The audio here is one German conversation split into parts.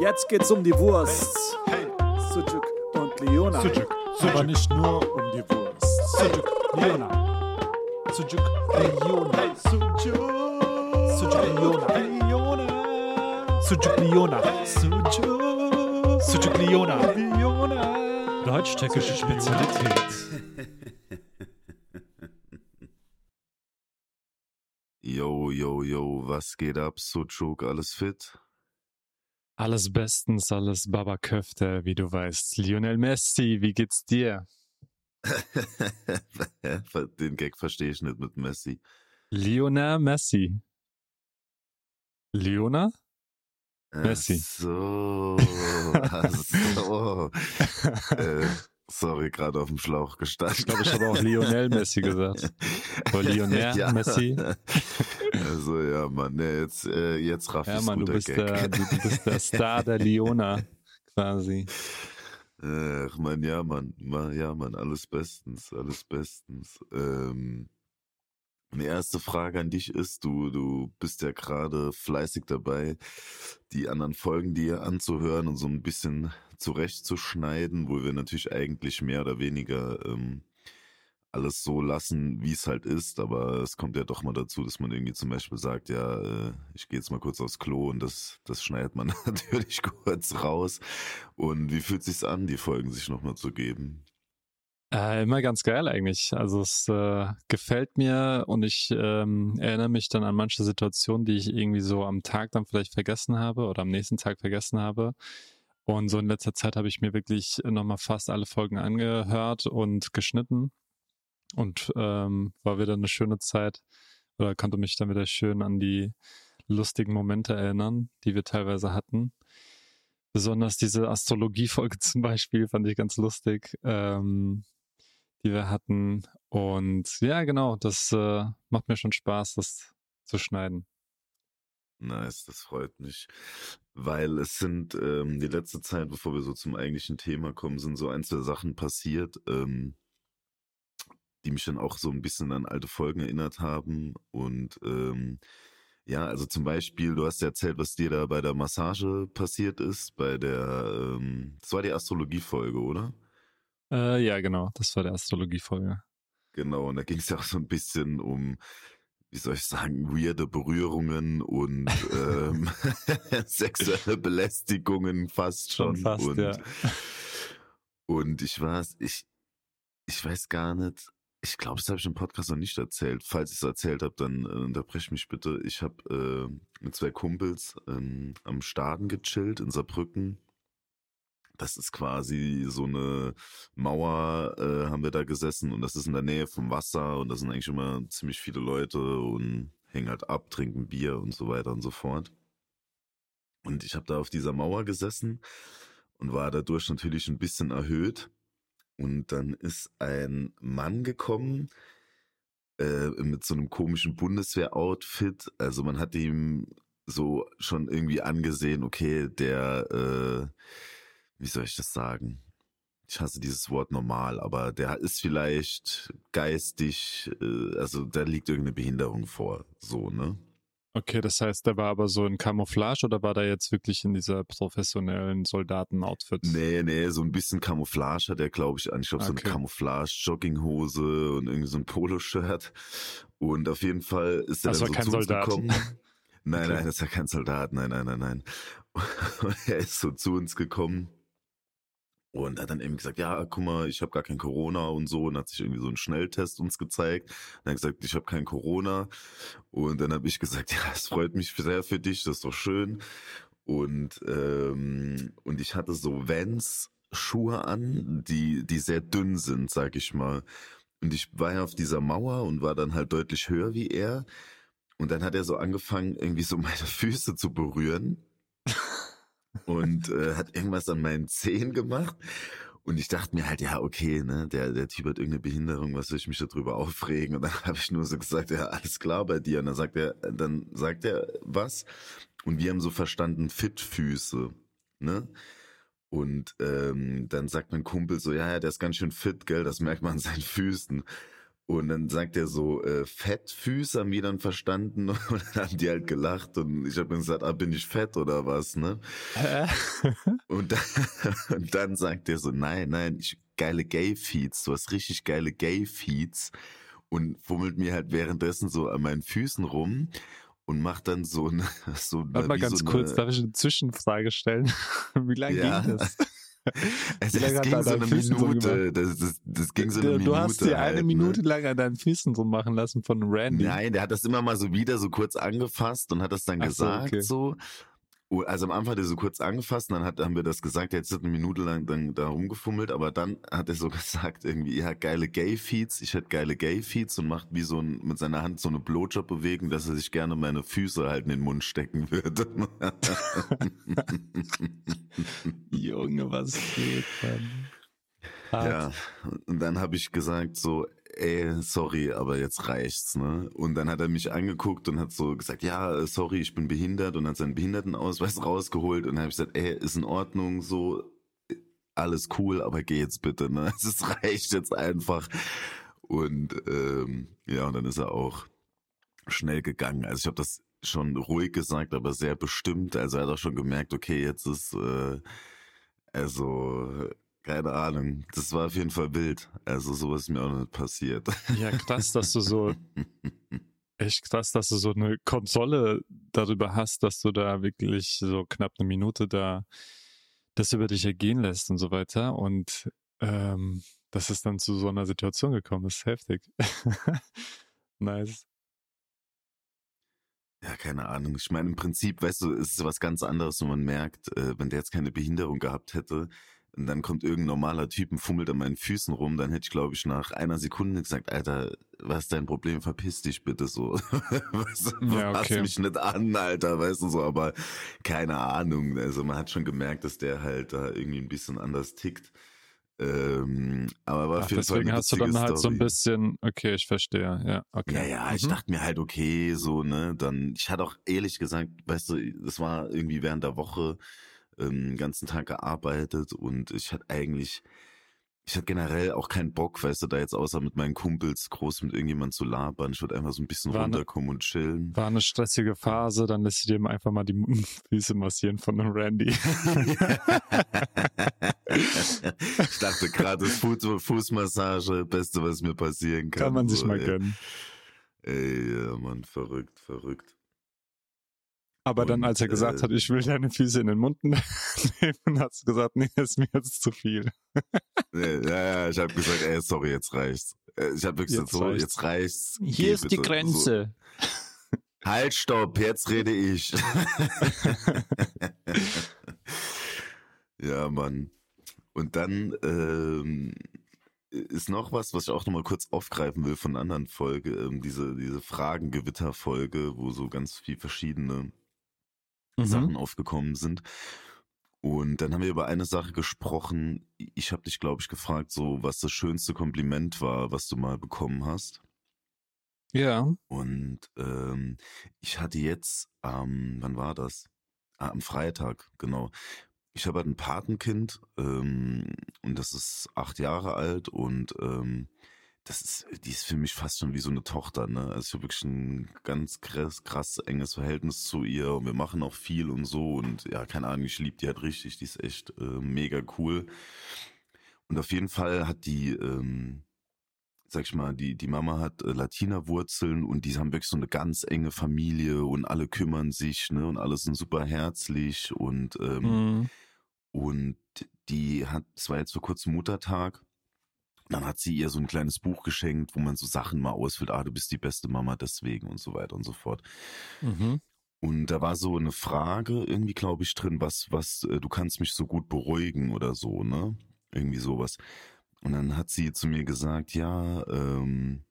Jetzt geht's um die Wurst. Sujuk und Leona. Sujuk, Aber nicht nur um die Wurst. Sujuk, Leona. Sujuk, Leona. Sujuk, Leona. Sujuk, Leona. Sujuk, Sujuk, Leona. Deutsch-türkische Spezialität. Yo, yo, yo, was geht ab? Sucuk, alles fit? Alles bestens, alles Baba Köfte, wie du weißt. Lionel Messi, wie geht's dir? Den Gag verstehe ich nicht mit Messi. Lionel Messi. Leona? Messi. Ach so, ach so. äh, sorry, gerade auf dem Schlauch gestanden. Ich glaube, ich habe auch Lionel Messi gesagt. Oder Lionel Ja. Messi. Also ja, Mann, ne, jetzt, äh, jetzt raff Ja, Mann, du bist, Gag. der, du, bist der Star der Leona, quasi. Ach man, ja, Mann, Ma- ja, Mann, alles bestens, alles bestens. Ähm, eine erste Frage an dich ist, du, du bist ja gerade fleißig dabei, die anderen Folgen dir anzuhören und so ein bisschen zurechtzuschneiden, wo wir natürlich eigentlich mehr oder weniger ähm, alles so lassen, wie es halt ist, aber es kommt ja doch mal dazu, dass man irgendwie zum Beispiel sagt, ja, äh, ich gehe jetzt mal kurz aufs Klo und das, das schneidet man natürlich kurz raus. Und wie fühlt sich's an, die Folgen sich nochmal zu geben? Äh, immer ganz geil eigentlich. Also es äh, gefällt mir und ich ähm, erinnere mich dann an manche Situationen, die ich irgendwie so am Tag dann vielleicht vergessen habe oder am nächsten Tag vergessen habe. Und so in letzter Zeit habe ich mir wirklich nochmal fast alle Folgen angehört und geschnitten und ähm, war wieder eine schöne Zeit oder konnte mich dann wieder schön an die lustigen Momente erinnern, die wir teilweise hatten. Besonders diese Astrologie-Folge zum Beispiel fand ich ganz lustig, ähm, die wir hatten. Und ja, genau, das äh, macht mir schon Spaß, das zu schneiden. Nice, das freut mich. Weil es sind ähm, die letzte Zeit, bevor wir so zum eigentlichen Thema kommen, sind so ein, zwei Sachen passiert, ähm, die mich dann auch so ein bisschen an alte Folgen erinnert haben. Und ähm, ja, also zum Beispiel, du hast ja erzählt, was dir da bei der Massage passiert ist, bei der, ähm, das war die Astrologie-Folge, oder? Äh, ja, genau, das war der Astrologie-Folge. Genau, und da ging es ja auch so ein bisschen um, wie soll ich sagen, weirde Berührungen und ähm, sexuelle Belästigungen fast schon. Schon fast, und, ja. und ich weiß, ich, ich weiß gar nicht, ich glaube, das habe ich im Podcast noch nicht erzählt. Falls ich es erzählt habe, dann äh, unterbrech mich bitte. Ich habe äh, mit zwei Kumpels ähm, am Staden gechillt in Saarbrücken. Das ist quasi so eine Mauer, äh, haben wir da gesessen und das ist in der Nähe vom Wasser und da sind eigentlich immer ziemlich viele Leute und hängen halt ab, trinken Bier und so weiter und so fort. Und ich habe da auf dieser Mauer gesessen und war dadurch natürlich ein bisschen erhöht. Und dann ist ein Mann gekommen äh, mit so einem komischen Bundeswehr-Outfit. Also man hat ihm so schon irgendwie angesehen, okay, der, äh, wie soll ich das sagen? Ich hasse dieses Wort normal, aber der ist vielleicht geistig, äh, also da liegt irgendeine Behinderung vor, so, ne? Okay, das heißt, der war aber so in Camouflage oder war der jetzt wirklich in dieser professionellen Soldaten-Outfit? Nee, nee, so ein bisschen Camouflage hat er, glaube ich, an. Ich glaube, so eine Okay. Camouflage-Jogginghose und irgendwie so ein Poloshirt. Und auf jeden Fall ist er Das dann war so kein zu uns Soldat. gekommen. Nein, Okay. nein, das war kein Soldat. Nein, nein, nein, nein. Er ist so zu uns gekommen und hat dann eben gesagt, ja, guck mal, ich habe gar kein Corona und so. Und hat sich irgendwie so einen Schnelltest uns gezeigt. Und hat gesagt, ich habe kein Corona. Und dann habe ich gesagt, ja, es freut mich sehr für dich, das ist doch schön. Und, ähm, und ich hatte so Vans Schuhe an, die, die sehr dünn sind, sag ich mal. Und ich war ja auf dieser Mauer und war dann halt deutlich höher wie er. Und dann hat er so angefangen, irgendwie so meine Füße zu berühren. Und äh, hat irgendwas an meinen Zehen gemacht. Und ich dachte mir halt, ja, okay, ne, der, der Typ hat irgendeine Behinderung, was soll ich mich darüber aufregen? Und dann habe ich nur so gesagt, ja, alles klar bei dir. Und dann sagt er, dann sagt er was. Und wir haben so verstanden, Fitfüße, ne? Und ähm, dann sagt mein Kumpel so, ja, ja, der ist ganz schön fit, gell, das merkt man an seinen Füßen. Und dann sagt er so, äh, Fettfüße haben die dann verstanden und dann haben die halt gelacht und ich habe gesagt, ah, bin ich fett oder was, ne? und, dann, und dann sagt er so, nein, nein, ich, geile Gay-Feeds, du hast richtig geile Gay-Feeds und fummelt mir halt währenddessen so an meinen Füßen rum und macht dann so eine, so Warte mal ganz so kurz, eine, darf ich eine Zwischenfrage stellen? Wie lange Ja. ging das? Es, es ging so eine Füßen so Minute, das, das, das ging so eine du, Minute. du hast dir halt, eine ne? Minute lang an deinen Füßen so machen lassen von Randy. Nein, der hat das immer mal so wieder so kurz angefasst und hat das dann Ach so, gesagt okay. so. Also am Anfang hat er so kurz angefasst, und dann hat, haben wir das gesagt, er hat jetzt eine Minute lang dann da rumgefummelt, aber dann hat er so gesagt, irgendwie, ja, geile Gay-Feeds, ich hätte geile Gay-Feeds und macht wie so ein, mit seiner Hand so eine Blowjob-Bewegung, dass er sich gerne meine Füße halt in den Mund stecken würde. Junge, was geht, Mann? Hart. Ja, und dann habe ich gesagt so, ey, sorry, aber jetzt reicht's, ne? Und dann hat er mich angeguckt und hat so gesagt, ja, äh, sorry, ich bin behindert und hat seinen Behindertenausweis rausgeholt und habe ich gesagt, ey, ist in Ordnung, so, alles cool, aber geh jetzt bitte, ne? Es reicht jetzt einfach. Und ähm, ja, und dann ist er auch schnell gegangen. Also ich habe das schon ruhig gesagt, aber sehr bestimmt. Also er hat auch schon gemerkt, okay, jetzt ist, äh, also keine Ahnung. Das war auf jeden Fall wild. Also sowas ist mir auch nicht passiert. Ja, krass, dass du so, echt krass, dass du so eine Konsole darüber hast, dass du da wirklich so knapp eine Minute da das über dich ergehen lässt und so weiter. Und ähm, dass es dann zu so einer Situation gekommen ist, heftig. nice. Ja, keine Ahnung. Ich meine, im Prinzip, weißt du, es ist was ganz anderes, wenn man merkt, äh, wenn der jetzt keine Behinderung gehabt hätte, und dann kommt irgendein normaler Typ und fummelt an meinen Füßen rum, dann hätte ich, glaube ich, nach einer Sekunde gesagt, Alter, was ist dein Problem? Verpiss dich bitte so. was, Ja, fass okay. mich nicht an, Alter, weißt du so, aber keine Ahnung. Also man hat schon gemerkt, dass der halt da irgendwie ein bisschen anders tickt. Ähm, aber war Ach, deswegen hast du dann witzige halt so ein Story. bisschen, okay, ich verstehe, ja, okay. Ja, ja, ich Mhm. dachte mir halt, okay, so, ne, dann, ich hatte auch ehrlich gesagt, weißt du, das war irgendwie während der Woche ähm, den ganzen Tag gearbeitet und ich hatte eigentlich, ich hatte generell auch keinen Bock, weißt du, da jetzt außer mit meinen Kumpels groß mit irgendjemand zu labern. Ich würde einfach so ein bisschen War ne- runterkommen und chillen. War eine stressige Phase, dann lässt du dir einfach mal die Füße massieren von einem Randy. ich dachte gerade, Fuß, Fußmassage, Beste, was mir passieren kann. Kann man sich so, mal ey. gönnen. Ey, ja, Mann, verrückt, verrückt. Aber dann, Und, als er gesagt äh, hat, ich will deine Füße in den Mund nehmen, hast du gesagt, nee, ist mir jetzt zu viel. Ja, ja, ich habe gesagt, ey, sorry, jetzt reicht's. Äh, Ich habe wirklich Jetzt gesagt, so, reicht's. jetzt reicht's. Hier ist die. Grenze. So, halt, stopp, jetzt rede ich. ja, Mann. Und dann ähm, ist noch was, was ich auch nochmal kurz aufgreifen will von einer anderen Folge, ähm, diese, diese Fragengewitter-Folge, wo so ganz viel verschiedene Mhm. Sachen aufgekommen sind. Und dann haben wir über eine Sache gesprochen. Ich habe dich, glaube ich, gefragt, so was das schönste Kompliment war, was du mal bekommen hast. Ja. Und ähm, ich hatte jetzt, ähm, wann war das? Ah, am Freitag, genau. Ich habe halt ein Patenkind ähm, und das ist acht Jahre alt und ähm, das ist, die ist für mich fast schon wie so eine Tochter, ne? Also ich habe wirklich ein ganz krass, krass enges Verhältnis zu ihr und wir machen auch viel und so und ja, keine Ahnung, ich liebe die halt richtig, die ist echt äh, mega cool. Und auf jeden Fall hat die, ähm, sag ich mal, die, die Mama hat äh, Latina-Wurzeln und die haben wirklich so eine ganz enge Familie und alle kümmern sich, ne? Und alle sind super herzlich und ähm, Mhm. und die hat, es war jetzt vor kurzem Muttertag. Dann hat sie ihr so ein kleines Buch geschenkt, wo man so Sachen mal ausfüllt, ah, du bist die beste Mama deswegen und so weiter und so fort. Mhm. Und da war so eine Frage irgendwie, glaube ich, drin, was, was, äh, du kannst mich so gut beruhigen oder so, ne? Irgendwie sowas. Und dann hat sie zu mir gesagt, ja, ähm,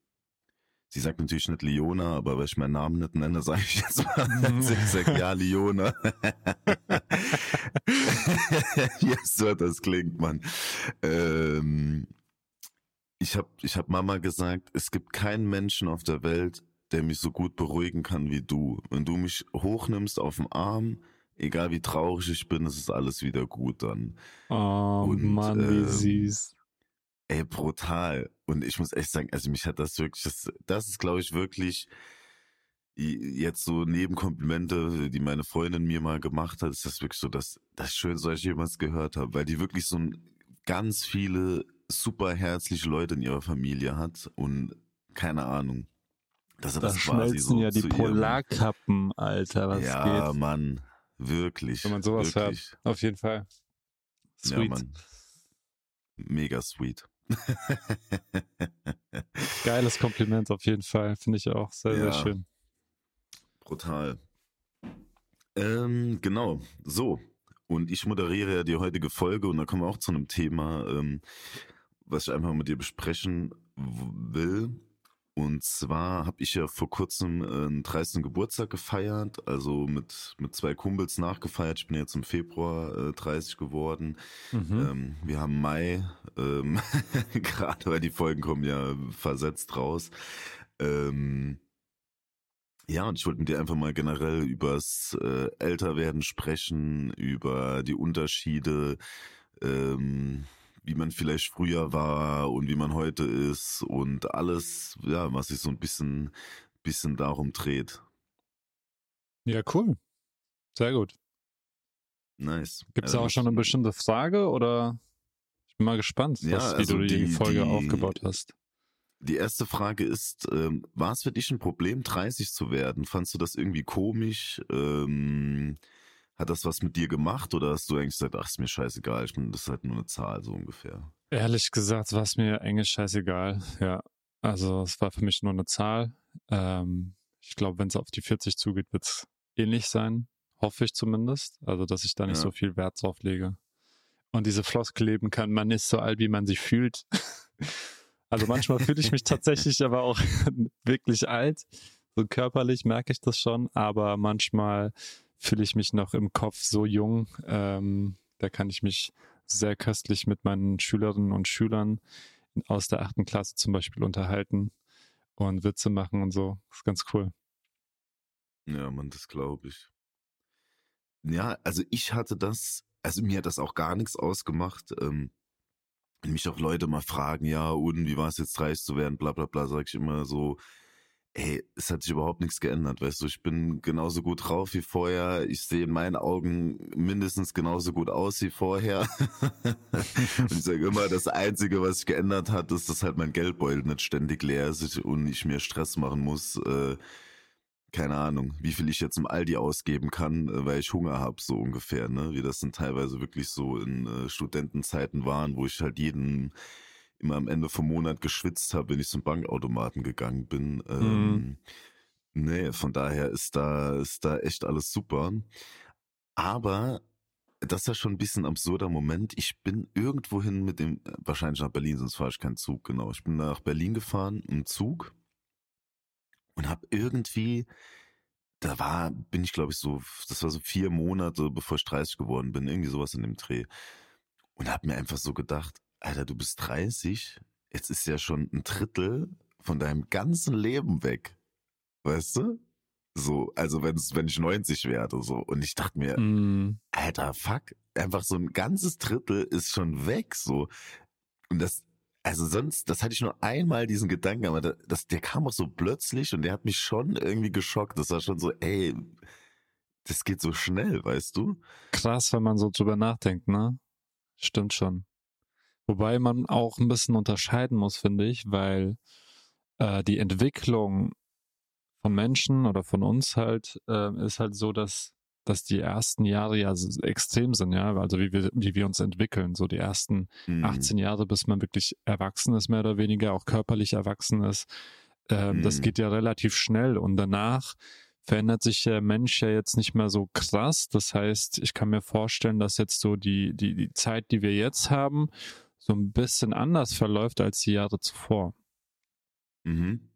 sie sagt natürlich nicht Leona, aber weil ich meinen Namen nicht nenne, sage ich jetzt mal. sie sagt, ja, Leona. yes, so das klingt, Mann. Ähm, ich habe ich hab Mama gesagt, es gibt keinen Menschen auf der Welt, der mich so gut beruhigen kann wie du. Wenn du mich hochnimmst auf den Arm, egal wie traurig ich bin, es ist alles wieder gut dann. Oh Und, Mann, wie ähm, süß. Ey, brutal. Und ich muss echt sagen, also mich hat das wirklich, das, das ist, glaube ich, wirklich jetzt so Nebenkomplimente, die meine Freundin mir mal gemacht hat, ist das wirklich so das, das Schönste, was ich jemals gehört habe, weil die wirklich so ein, ganz viele super herzliche Leute in ihrer Familie hat und keine Ahnung. Dass er da das schmelzen so ja die Polarkappen, Alter, was ja, geht? Ja, Mann, wirklich. Wenn man sowas wirklich. hört, auf jeden Fall. Sweet. Ja, Mann. Mega sweet. Geiles Kompliment auf jeden Fall, finde ich auch sehr, ja, sehr schön. Brutal. Ähm, genau, so. Und ich moderiere ja die heutige Folge und da kommen wir auch zu einem Thema, ähm, was ich einfach mit dir besprechen will. Und zwar habe ich ja vor kurzem äh, einen 30. Geburtstag gefeiert, also mit, mit zwei Kumpels nachgefeiert. Ich bin jetzt im Februar äh, 30 geworden. Mhm. Ähm, wir haben Mai, ähm, gerade weil die Folgen kommen ja versetzt raus. Ähm, ja, und ich wollte mit dir einfach mal generell übers äh, Älterwerden sprechen, über die Unterschiede, ähm, wie man vielleicht früher war und wie man heute ist und alles, ja, was sich so ein bisschen, bisschen darum dreht. Ja, cool. Sehr gut. Nice. Gibt es ja, auch schon eine bestimmte Frage oder? Ich bin mal gespannt, was, ja, also wie du die, die Folge die, aufgebaut hast. Die erste Frage ist, ähm, war es für dich ein Problem, 30 zu werden? Fandst du das irgendwie komisch? Ähm, hat das was mit dir gemacht oder hast du eigentlich gesagt, ach, ist mir scheißegal, ich bin, das ist halt nur eine Zahl, so ungefähr? Ehrlich gesagt war es mir eigentlich scheißegal, ja. Also es war für mich nur eine Zahl. Ähm, ich glaube, wenn es auf die 40 zugeht, wird es ähnlich sein. Hoffe ich zumindest. Also, dass ich da nicht ja. so viel Wert drauf lege. Und diese Floskel leben kann, man ist so alt, wie man sich fühlt. also manchmal fühle ich mich tatsächlich aber auch wirklich alt. So körperlich merke ich das schon, aber manchmal fühle ich mich noch im Kopf so jung. Ähm, da kann ich mich sehr köstlich mit meinen Schülerinnen und Schülern aus der achten Klasse zum Beispiel unterhalten und Witze machen und so. Das ist ganz cool. Ja, man, das glaube ich. Ja, also ich hatte das, also mir hat das auch gar nichts ausgemacht. Ähm, mich auch Leute mal fragen, ja, und wie war es jetzt reich zu werden, bla bla bla, sage ich immer so, ey, es hat sich überhaupt nichts geändert, weißt du, ich bin genauso gut drauf wie vorher, ich sehe in meinen Augen mindestens genauso gut aus wie vorher. und ich sage immer, das Einzige, was sich geändert hat, ist, dass halt mein Geldbeutel nicht ständig leer ist und ich mir Stress machen muss, äh, keine Ahnung, wie viel ich jetzt im Aldi ausgeben kann, äh, weil ich Hunger habe, so ungefähr, ne? Wie das dann teilweise wirklich so in äh, Studentenzeiten waren, wo ich halt jeden immer am Ende vom Monat geschwitzt habe, wenn ich zum Bankautomaten gegangen bin. Ähm, mhm. Nee, von daher ist da, ist da echt alles super. Aber das ist ja schon ein bisschen ein absurder Moment. Ich bin irgendwohin mit dem, wahrscheinlich nach Berlin, sonst fahre ich keinen Zug, genau. Ich bin nach Berlin gefahren im Zug und habe irgendwie, da war, bin ich glaube ich so, das war so vier Monate, bevor ich 30 geworden bin, irgendwie sowas in dem Dreh. Und habe mir einfach so gedacht, Alter, du bist 30, jetzt ist ja schon ein Drittel von deinem ganzen Leben weg. Weißt du? So, also wenn's, wenn ich 90 werde, so. Und ich dachte mir, mm. Alter, fuck, einfach so ein ganzes Drittel ist schon weg, so. Und das, also sonst, das hatte ich nur einmal diesen Gedanken, aber das, der kam auch so plötzlich und der hat mich schon irgendwie geschockt. Das war schon so, ey, das geht so schnell, weißt du? Krass, wenn man so drüber nachdenkt, ne? Stimmt schon. Wobei man auch ein bisschen unterscheiden muss, finde ich, weil äh, die Entwicklung von Menschen oder von uns halt äh, ist halt so, dass dass die ersten Jahre ja extrem sind, ja, also wie wir, wie wir uns entwickeln, so die ersten mhm. 18 Jahre, bis man wirklich erwachsen ist, mehr oder weniger, auch körperlich erwachsen ist, äh, mhm. das geht ja relativ schnell und danach verändert sich der Mensch ja jetzt nicht mehr so krass. Das heißt, ich kann mir vorstellen, dass jetzt so die, die, die Zeit, die wir jetzt haben, so ein bisschen anders verläuft als die Jahre zuvor. Mhm.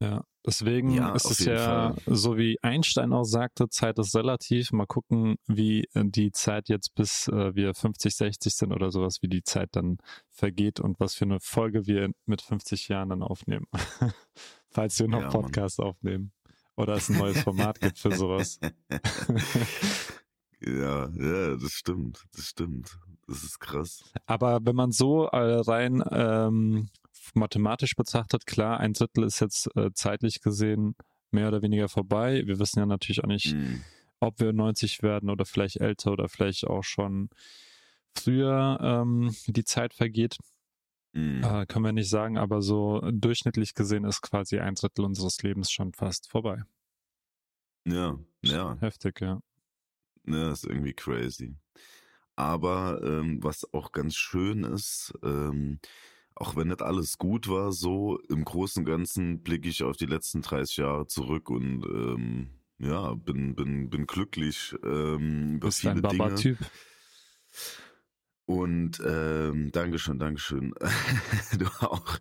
Ja, deswegen ja, ist es ja, Fall. so wie Einstein auch sagte, Zeit ist relativ. Mal gucken, wie äh, die Zeit jetzt bis äh, wir 50, 60 sind oder sowas, wie die Zeit dann vergeht und was für eine Folge wir mit 50 Jahren dann aufnehmen. Falls wir noch ja, Podcast Mann. aufnehmen. Oder es ein neues Format gibt für sowas. ja, ja, das stimmt, das stimmt. Das ist krass. Aber wenn man so äh, rein ähm, mathematisch betrachtet, klar, ein Drittel ist jetzt äh, zeitlich gesehen mehr oder weniger vorbei. Wir wissen ja natürlich auch nicht, Mhm. ob wir 90 werden oder vielleicht älter oder vielleicht auch schon früher ähm, die Zeit vergeht. Mhm. Äh, können wir nicht sagen, aber so durchschnittlich gesehen ist quasi ein Drittel unseres Lebens schon fast vorbei. Ja, ja. Heftig, ja. Ja, ist irgendwie crazy. Aber ähm, was auch ganz schön ist, ähm, auch wenn nicht alles gut war, so im Großen und Ganzen blicke ich auf die letzten 30 Jahre zurück und ähm, ja, bin, bin, bin glücklich ähm, über Bist ein viele Dinge. Baba-Typ. Und ähm, Dankeschön, Dankeschön. du auch.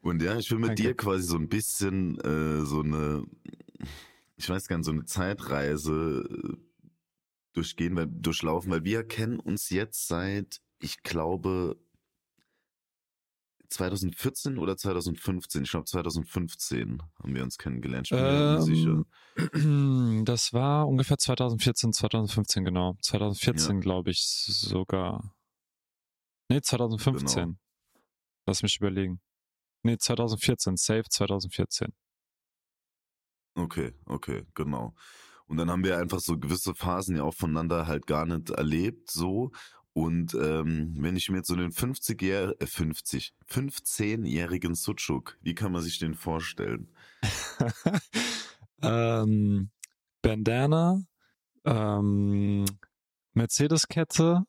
Und ja, ich will mit Danke. dir quasi so ein bisschen äh, so eine, ich weiß gar nicht, so eine Zeitreise äh, durchgehen, weil, durchlaufen, weil wir kennen uns jetzt seit, ich glaube, 2014 oder 2015. Ich glaube 2015 haben wir uns kennengelernt. Ich bin mir nicht sicher. Ähm, das war ungefähr 2014, 2015, genau. 2014, glaube ich, sogar. Nee, 2015. Genau. Lass mich überlegen. Nee, 2014, safe 2014. Okay, okay, genau. Und dann haben wir einfach so gewisse Phasen ja auch voneinander halt gar nicht erlebt, so. Und ähm, wenn ich mir jetzt so den 50 Jahre, äh, 50, 15-jährigen Suchuk, wie kann man sich den vorstellen? ähm, Bandana, ähm, Mercedes-Kette,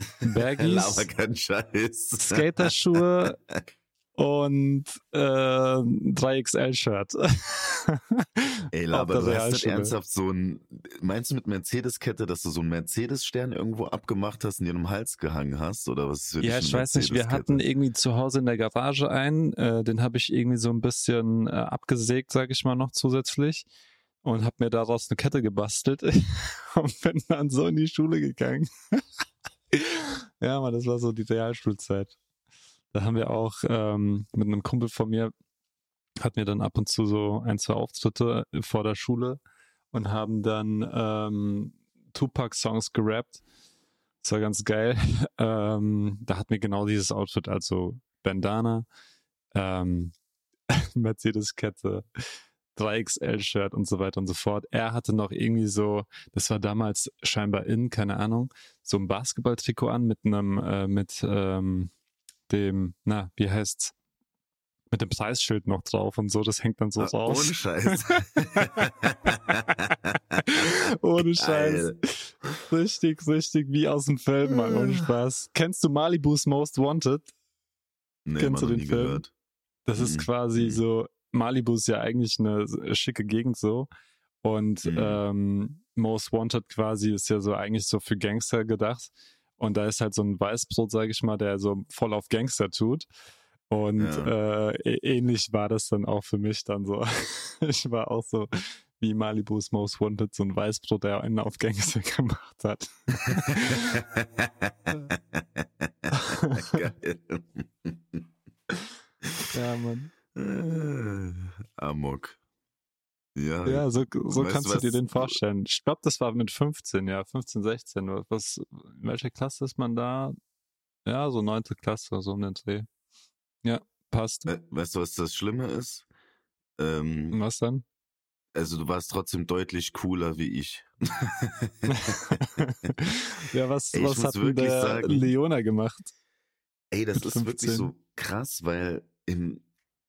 Baggies, Laber kein Scheiß. Skaterschuhe und äh, 3XL-Shirt. Ey, der du hast Realschule. ernsthaft so ein, meinst du mit Mercedes-Kette, dass du so einen Mercedes-Stern irgendwo abgemacht hast und dir um den Hals gehangen hast? Oder was ist Ja, ich weiß nicht, wir hatten irgendwie zu Hause in der Garage einen, äh, den habe ich irgendwie so ein bisschen äh, abgesägt, sage ich mal noch zusätzlich und habe mir daraus eine Kette gebastelt und bin dann so in die Schule gegangen. ja, man, das war so die Realschulzeit. Da haben wir auch ähm, mit einem Kumpel von mir, hatten wir dann ab und zu so ein, zwei Auftritte vor der Schule und haben dann ähm, Tupac-Songs gerappt. Das war ganz geil. Ähm, da hatten wir genau dieses Outfit, also Bandana, ähm, Mercedes-Kette, 3XL-Shirt und so weiter und so fort. Er hatte noch irgendwie so, das war damals scheinbar in, keine Ahnung, so ein Basketballtrikot an mit einem, äh, mit ähm, dem, na, wie heißt's? Mit dem Preisschild noch drauf und so, das hängt dann so Ah, raus. Ohne Scheiß. Ohne Scheiß. Richtig, richtig wie aus dem Film, Mann, ohne Spaß. Kennst du Malibu's Most Wanted? Nee, Kennst du den Film? gehört. Das ist Mhm. quasi Mhm. so, Malibu ist ja eigentlich eine schicke Gegend so. Und Mhm. ähm, Most Wanted quasi ist ja so eigentlich so für Gangster gedacht. Und da ist halt so ein Weißbrot, sage ich mal, der so voll auf Gangster tut. Und Ja. äh, ähnlich war das dann auch für mich dann so. Ich war auch so wie Malibu's Most Wanted, so ein Weißbrot, der einen auf Gangster gemacht hat. Geil. Ja, Mann. Äh, Amok. Ja, Ja, so, so Weißt kannst du dir den vorstellen. Ich glaube, das war mit 15, ja, 15, 16. Was, in welcher Klasse ist man da? Ja, so neunte Klasse, so um den Dreh. Ja, passt. We- weißt du, was das Schlimme ist? Ähm, Was dann? also du warst trotzdem deutlich cooler wie ich. ja, was, Ey, was hat denn wirklich der sagen- Leona gemacht? Ey, das ist wirklich 15. so krass, weil im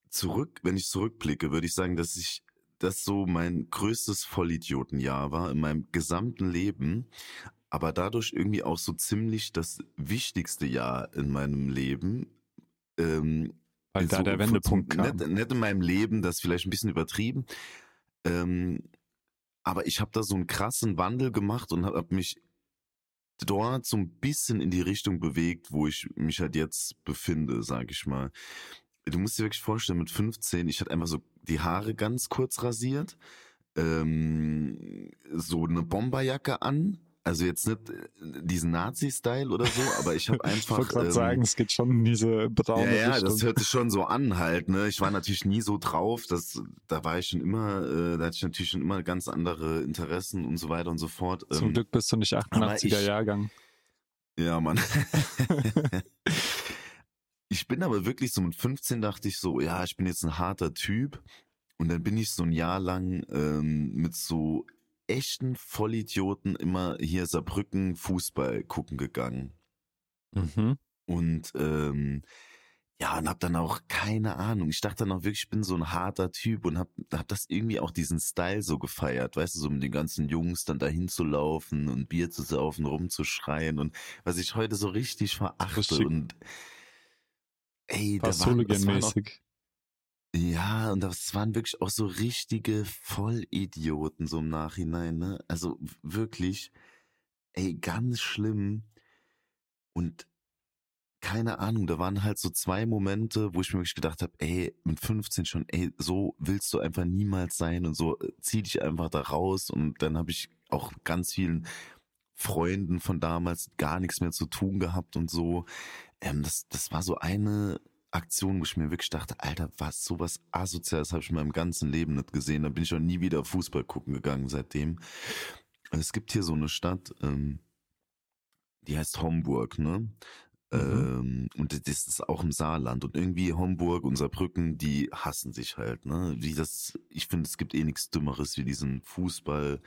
zurück, wenn ich zurückblicke, würde ich sagen, dass ich das so mein größtes Vollidiotenjahr war in meinem gesamten Leben, aber dadurch irgendwie auch so ziemlich das wichtigste Jahr in meinem Leben. Ähm, Weil da so der Wendepunkt kam. Nicht, nicht in meinem Leben, das vielleicht ein bisschen übertrieben. Ähm, aber ich habe da so einen krassen Wandel gemacht und habe hab mich dort so ein bisschen in die Richtung bewegt, wo ich mich halt jetzt befinde, sag ich mal. Du musst dir wirklich vorstellen, mit 15, ich hatte einfach so die Haare ganz kurz rasiert, ähm, so eine Bomberjacke an, also jetzt nicht äh, diesen Nazi-Style oder so, aber ich habe Ich einfach... wollte gerade ähm, sagen, es geht schon in diese braune ja, ja, das hört sich schon so an halt, ne? Ich war natürlich nie so drauf, das, da war ich schon immer, äh, da hatte ich natürlich schon immer ganz andere Interessen und so weiter und so fort. Zum Ähm, Glück bist du nicht 88er ich- Jahrgang. Ja, Mann. ich bin aber wirklich so mit 15 dachte ich so, ja, ich bin jetzt ein harter Typ. Und dann bin ich so ein Jahr lang ähm, mit so echten Vollidioten immer hier Saarbrücken Fußball gucken gegangen. Mhm. Und ähm, ja, und hab dann auch keine Ahnung. Ich dachte dann auch wirklich, ich bin so ein harter Typ und hab, hab das irgendwie auch diesen Style so gefeiert, weißt du, so mit den ganzen Jungs dann dahin zu laufen und Bier zu saufen, rumzuschreien und was ich heute so richtig verachte Richtig. und ey, Fast da waren, das waren auch, ja, und das waren wirklich auch so richtige Vollidioten so im Nachhinein, ne? Also wirklich, ey, ganz schlimm. Und keine Ahnung, da waren halt so zwei Momente, wo ich mir wirklich gedacht habe, ey, mit 15 schon, ey, so willst du einfach niemals sein und so äh, zieh dich einfach da raus. Und dann habe ich auch ganz vielen Freunden von damals gar nichts mehr zu tun gehabt und so. Ähm, das, das war so eine Aktion, wo ich mir wirklich dachte, Alter, was sowas asoziales habe ich in meinem ganzen Leben nicht gesehen. Da bin ich auch nie wieder Fußball gucken gegangen seitdem. Es gibt hier so eine Stadt, ähm, die heißt Homburg, ne? Ähm, und das ist auch im Saarland. Und irgendwie Homburg und Saarbrücken, die hassen sich halt, ne? Wie das, ich finde, es gibt eh nichts Dümmeres wie diesen Fußball.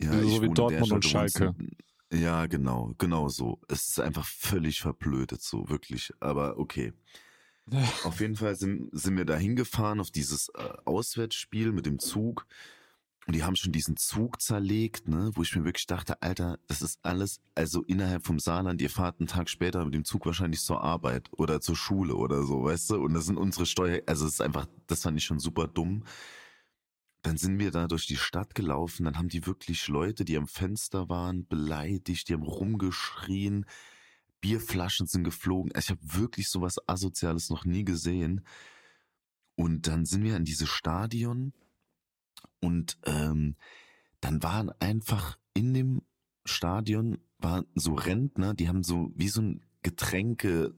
Ja, So ich wie Dortmund und Schalke. in- Ja, genau, genau so. Es ist einfach völlig verblödet, so wirklich. Aber okay. Auf jeden Fall sind, sind wir da hingefahren auf dieses äh, Auswärtsspiel mit dem Zug. Und die haben schon diesen Zug zerlegt, ne, wo ich mir wirklich dachte, Alter, das ist alles, also innerhalb vom Saarland, ihr fahrt einen Tag später mit dem Zug wahrscheinlich zur Arbeit oder zur Schule oder so, weißt du? Und das sind unsere Steuer, also es ist einfach, das fand ich schon super dumm. Dann sind wir da durch die Stadt gelaufen, dann haben die wirklich Leute, die am Fenster waren, beleidigt, die haben rumgeschrien, Bierflaschen sind geflogen. Also ich habe wirklich sowas Asoziales noch nie gesehen. Und dann sind wir in dieses Stadion und ähm, dann waren einfach in dem Stadion waren so Rentner, die haben so wie so ein Getränkestand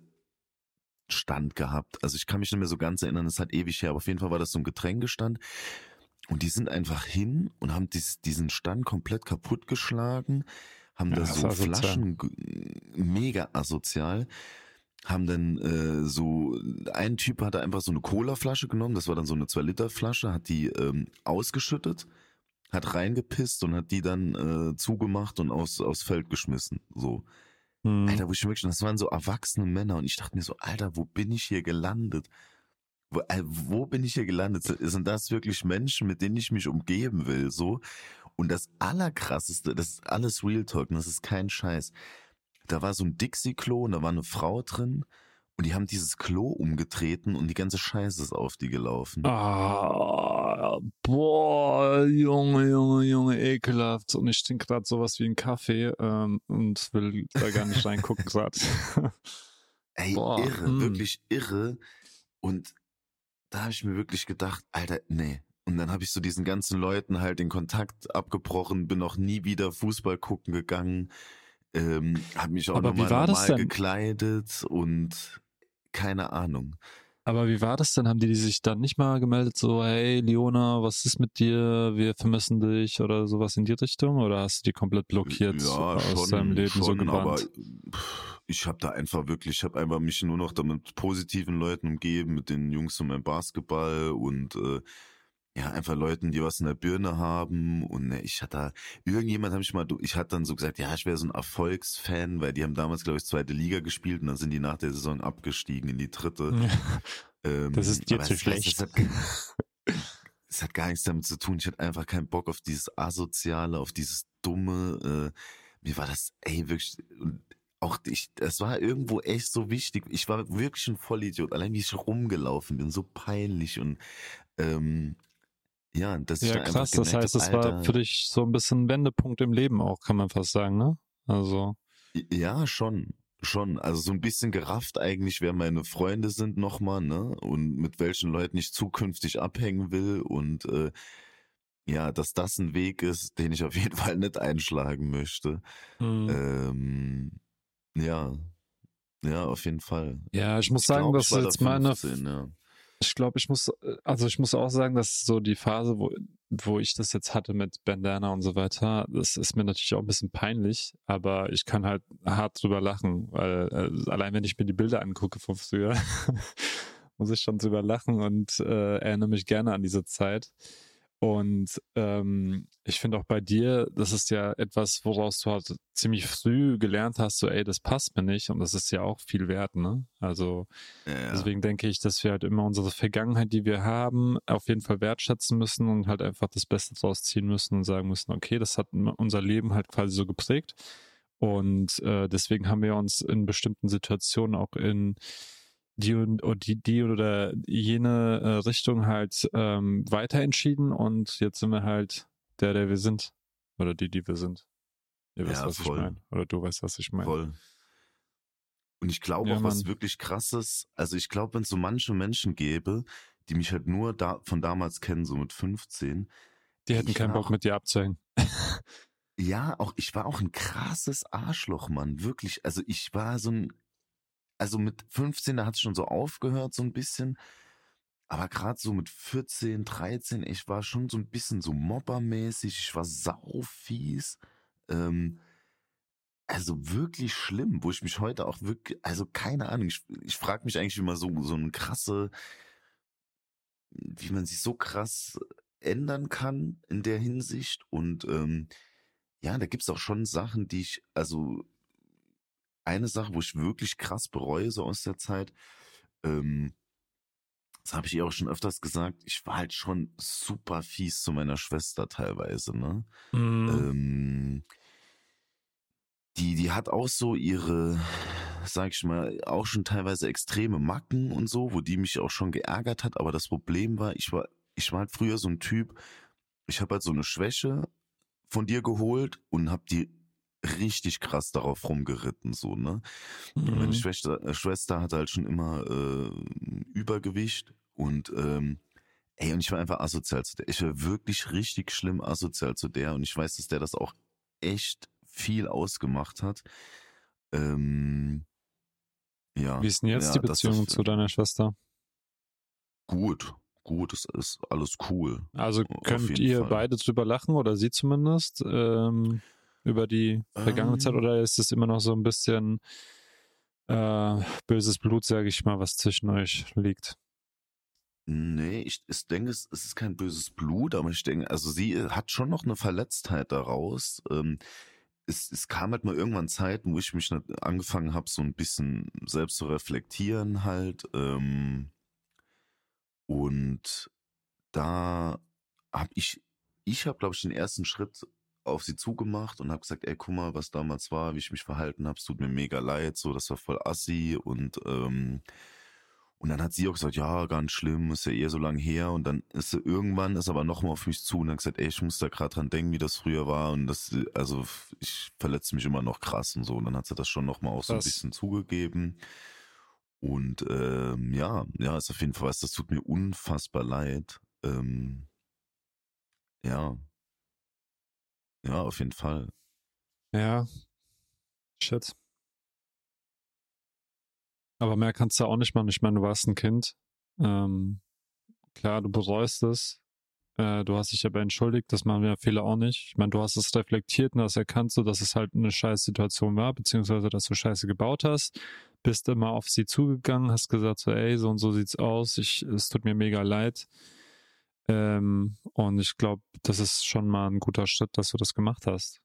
gehabt. Also ich kann mich nicht mehr so ganz erinnern, es hat ewig her, aber auf jeden Fall war das so ein Getränkestand. Und die sind einfach hin und haben dies, diesen Stand komplett kaputtgeschlagen, haben Ja, da so. Flaschen, mega asozial, haben dann äh, so, ein Typ hatte einfach so eine Cola-Flasche genommen, das war dann so eine 2-Liter-Flasche, hat die ähm, ausgeschüttet, hat reingepisst und hat die dann äh, zugemacht und aus, aufs Feld geschmissen. So. Hm. Alter, wo ich wirklich, das waren so erwachsene Männer und ich dachte mir so, Alter, wo bin ich hier gelandet? Wo, äh, wo bin ich hier gelandet? Sind das wirklich Menschen, mit denen ich mich umgeben will? So. Und das Allerkrasseste, das ist alles Real Talk, und das ist kein Scheiß. Da war so ein Dixie-Klo und da war eine Frau drin und die haben dieses Klo umgetreten und die ganze Scheiße ist auf die gelaufen. Ah, boah, Junge, Junge, Junge, ekelhaft. Und ich trinke gerade sowas wie einen Kaffee ähm, und will da gar nicht reingucken gerade. Ey, Boah, irre, mm. wirklich irre. Und da habe ich mir wirklich gedacht, Alter, nee. Und dann habe ich so diesen ganzen Leuten halt den Kontakt abgebrochen, bin auch nie wieder Fußball gucken gegangen, ähm, habe mich auch nochmal normal denn? gekleidet und keine Ahnung. Aber wie war das denn? Haben die sich dann nicht mal gemeldet, so, hey, Leona, was ist mit dir? Wir vermissen dich oder sowas in die Richtung? Oder hast du die komplett blockiert aus deinem Leben so schon, aber gebannt? pff, ich habe da einfach wirklich, ich habe einfach mich nur noch damit positiven Leuten umgeben, mit den Jungs von meinem Basketball und äh, ja, einfach Leuten, die was in der Birne haben und ne, ich hatte irgendjemand habe ich mal, ich hatte dann so gesagt, ja, ich wäre so ein Erfolgsfan, weil die haben damals, glaube ich, zweite Liga gespielt und dann sind die nach der Saison abgestiegen in die dritte. Ähm, Das ist dir zu es- schlecht. Es hat, es hat gar nichts damit zu tun. Ich hatte einfach keinen Bock auf dieses Asoziale, auf dieses Dumme. Äh, mir war das, ey, wirklich, und auch ich, das war irgendwo echt so wichtig. Ich war wirklich ein Vollidiot. Allein wie ich rumgelaufen bin, so peinlich und ähm, ja, dass ich Ja, krass. Das gemerkt heißt, hab, es war für dich so ein bisschen ein Wendepunkt im Leben auch, kann man fast sagen, ne? Also, Ja, schon. Schon. Also so ein bisschen gerafft eigentlich, wer meine Freunde sind nochmal, ne? Und mit welchen Leuten ich zukünftig abhängen will. Und äh, ja, dass das ein Weg ist, den ich auf jeden Fall nicht einschlagen möchte. hm. Ähm, ja. Ja, auf jeden Fall. ja, ich muss Ich sagen, glaub, dass jetzt meine 15, ja. Ich glaube, ich muss, äh, also ich muss auch sagen, dass so die Phase, wo wo ich das jetzt hatte mit Bandana und so weiter, das ist mir natürlich auch ein bisschen peinlich, aber ich kann halt hart drüber lachen, weil äh, allein wenn ich mir die Bilder angucke von früher, muss ich schon drüber lachen und äh, erinnere mich gerne an diese Zeit. Und ähm, ich finde auch bei dir, das ist ja etwas, woraus du halt ziemlich früh gelernt hast, so ey, das passt mir nicht und das ist ja auch viel wert, ne? Also ja. deswegen denke ich, dass wir halt immer unsere Vergangenheit, die wir haben, auf jeden Fall wertschätzen müssen und halt einfach das Beste draus ziehen müssen und sagen müssen, okay, das hat unser Leben halt quasi so geprägt. Und äh, deswegen haben wir uns in bestimmten Situationen auch in die, und die, die oder jene äh, Richtung halt ähm, weiter entschieden und jetzt sind wir halt der, der wir sind. Oder die, die wir sind. Ihr wisst, ja, was voll. ich meine. Oder du weißt, was ich meine. Voll. Und ich glaube ja, auch, was wirklich krasses, also ich glaube, wenn es so manche Menschen gäbe, die mich halt nur da, von damals kennen, so mit 15. Die hätten keinen Bock auch, mit dir abzuhängen. ja, auch ich war auch ein krasses Arschloch, Mann. Wirklich. Also ich war so ein also mit 15, da hat es schon so aufgehört, so ein bisschen. Aber gerade so mit 14, 13, ich war schon so ein bisschen so mobbermäßig, ich war saufies. Ähm, also wirklich schlimm, wo ich mich heute auch wirklich, also keine Ahnung, ich, ich frage mich eigentlich immer so, so eine krasse, wie man sich so krass ändern kann in der Hinsicht. Und ähm, ja, da gibt's auch schon Sachen, die ich, also eine Sache, wo ich wirklich krass bereue, so aus der Zeit, ähm, das habe ich ihr auch schon öfters gesagt, ich war halt schon super fies zu meiner Schwester teilweise, ne? Mhm. Ähm, die, die hat auch so ihre, sag ich mal, auch schon teilweise extreme Macken und so, wo die mich auch schon geärgert hat, aber das Problem war, ich war, ich war halt früher so ein Typ, ich habe halt so eine Schwäche von dir geholt und habe die richtig krass darauf rumgeritten, so, ne? Mhm. Meine Schwester, äh, Schwester hatte halt schon immer äh, Übergewicht und ähm, ey, und ich war einfach asozial zu der. Ich war wirklich richtig schlimm asozial zu der und ich weiß, dass der das auch echt viel ausgemacht hat. Ähm, ja. Wie ist denn jetzt ja, die Beziehung zu deiner Schwester? Gut, gut, es ist alles cool. Also könnt ihr Fall. beide drüber lachen oder sie zumindest? Ähm, über die vergangene ähm, Zeit oder ist es immer noch so ein bisschen äh, böses Blut, sage ich mal, was zwischen euch liegt? Nee, ich, ich denke, es, es ist kein böses Blut, aber ich denke, also sie hat schon noch eine Verletztheit daraus. Ähm, es, es kam halt mal irgendwann Zeiten, wo ich mich angefangen habe, so ein bisschen selbst zu reflektieren halt. Ähm, und da habe ich, ich habe, glaube ich, den ersten Schritt auf sie zugemacht und habe gesagt, ey, guck mal, was damals war, wie ich mich verhalten habe, es tut mir mega leid, so, das war voll assi und ähm, und dann hat sie auch gesagt, ja, ganz schlimm, ist ja eher so lang her. Und dann ist sie irgendwann, ist aber nochmal auf mich zu und hat gesagt, ey, ich muss da gerade dran denken, wie das früher war. Und das, also ich verletze mich immer noch krass und so. Und dann hat sie das schon nochmal auch so ein bisschen zugegeben. Und ähm, ja, ja, ist auf jeden Fall was, das tut mir unfassbar leid. Ähm, ja, ja, auf jeden Fall. Ja. Shit. Aber mehr kannst du auch nicht machen. Ich meine, du warst ein Kind. Ähm, klar, du bereust es. Äh, du hast dich aber entschuldigt. Das machen wir Fehler auch nicht. Ich meine, du hast es reflektiert und hast erkannt, so, dass es halt eine scheiß Situation war, beziehungsweise, dass du Scheiße gebaut hast. Bist immer auf sie zugegangen, hast gesagt so, ey, so und so sieht's aus. Ich, es tut mir mega leid. Ähm, und ich glaube, das ist schon mal ein guter Schritt, dass du das gemacht hast.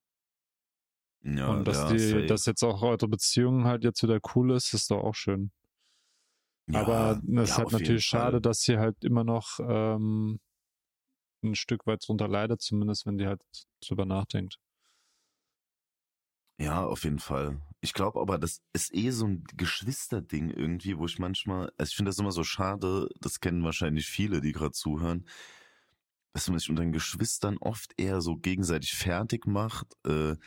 Ja, und dass ja, die, dass jetzt auch eure Beziehung halt jetzt wieder cool ist, ist doch auch schön. Ja, Aber es ist halt natürlich schade, dass sie halt immer noch ähm, ein Stück weit drunter leidet, zumindest wenn die halt drüber nachdenkt. Ja, auf jeden Fall. Ich glaube aber, das ist eh so ein Geschwisterding irgendwie, wo ich manchmal, also ich finde das immer so schade, das kennen wahrscheinlich viele, die gerade zuhören, dass man sich unter den Geschwistern oft eher so gegenseitig fertig macht, äh,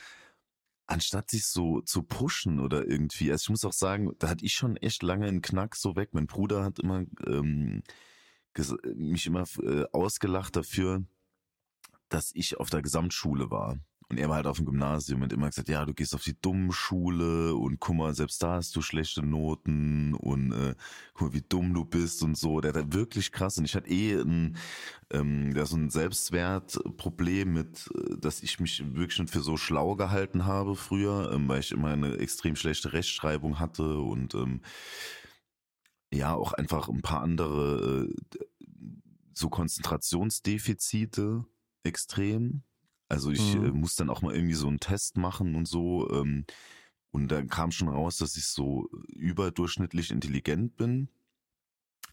anstatt sich so zu pushen oder irgendwie. Also ich muss auch sagen, da hatte ich schon echt lange einen Knack so weg. Mein Bruder hat immer ähm, mich immer äh, ausgelacht dafür, dass ich auf der Gesamtschule war. Und er war halt auf dem Gymnasium und immer gesagt, ja, du gehst auf die dummen Schule und guck mal, selbst da hast du schlechte Noten und äh, guck mal, wie dumm du bist und so. Der hat wirklich krass und ich hatte eh ein, ähm, da so ein Selbstwertproblem mit, äh, dass ich mich wirklich schon für so schlau gehalten habe früher, ähm, weil ich immer eine extrem schlechte Rechtschreibung hatte und ähm, ja, auch einfach ein paar andere äh, so Konzentrationsdefizite extrem. Also ich mhm. äh, muss dann auch mal irgendwie so einen Test machen und so. Ähm, und dann kam schon raus, dass ich so überdurchschnittlich intelligent bin.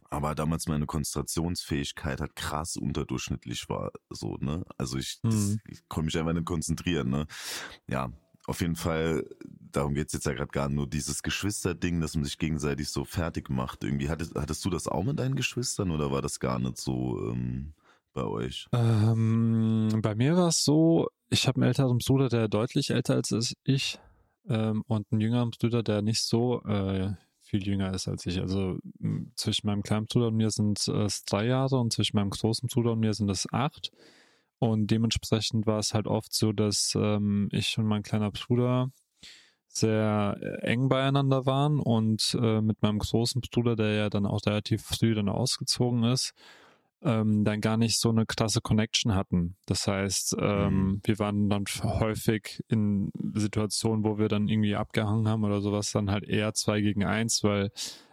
Aber damals meine Konzentrationsfähigkeit halt krass unterdurchschnittlich war, so, ne? Also ich, mhm. ich konnte mich einfach nicht konzentrieren, ne? Ja, auf jeden Fall, darum geht's jetzt ja gerade gar nur dieses Geschwisterding, dass man sich gegenseitig so fertig macht. Irgendwie hattest, hattest du das auch mit deinen Geschwistern oder war das gar nicht so ähm, bei euch? Ähm, bei mir war es so, ich habe einen älteren Bruder, der deutlich älter als ich ähm, und einen jüngeren Bruder, der nicht so äh, viel jünger ist als ich. Also zwischen meinem kleinen Bruder und mir sind es drei Jahre und zwischen meinem großen Bruder und mir sind es acht. Und dementsprechend war es halt oft so, dass ähm, ich und mein kleiner Bruder sehr äh, eng beieinander waren und äh, mit meinem großen Bruder, der ja dann auch relativ früh dann ausgezogen ist, ähm, dann gar nicht so eine krasse Connection hatten. Das heißt, ähm, mhm. wir waren dann häufig in Situationen, wo wir dann irgendwie abgehangen haben oder sowas, dann halt eher zwei gegen eins, weil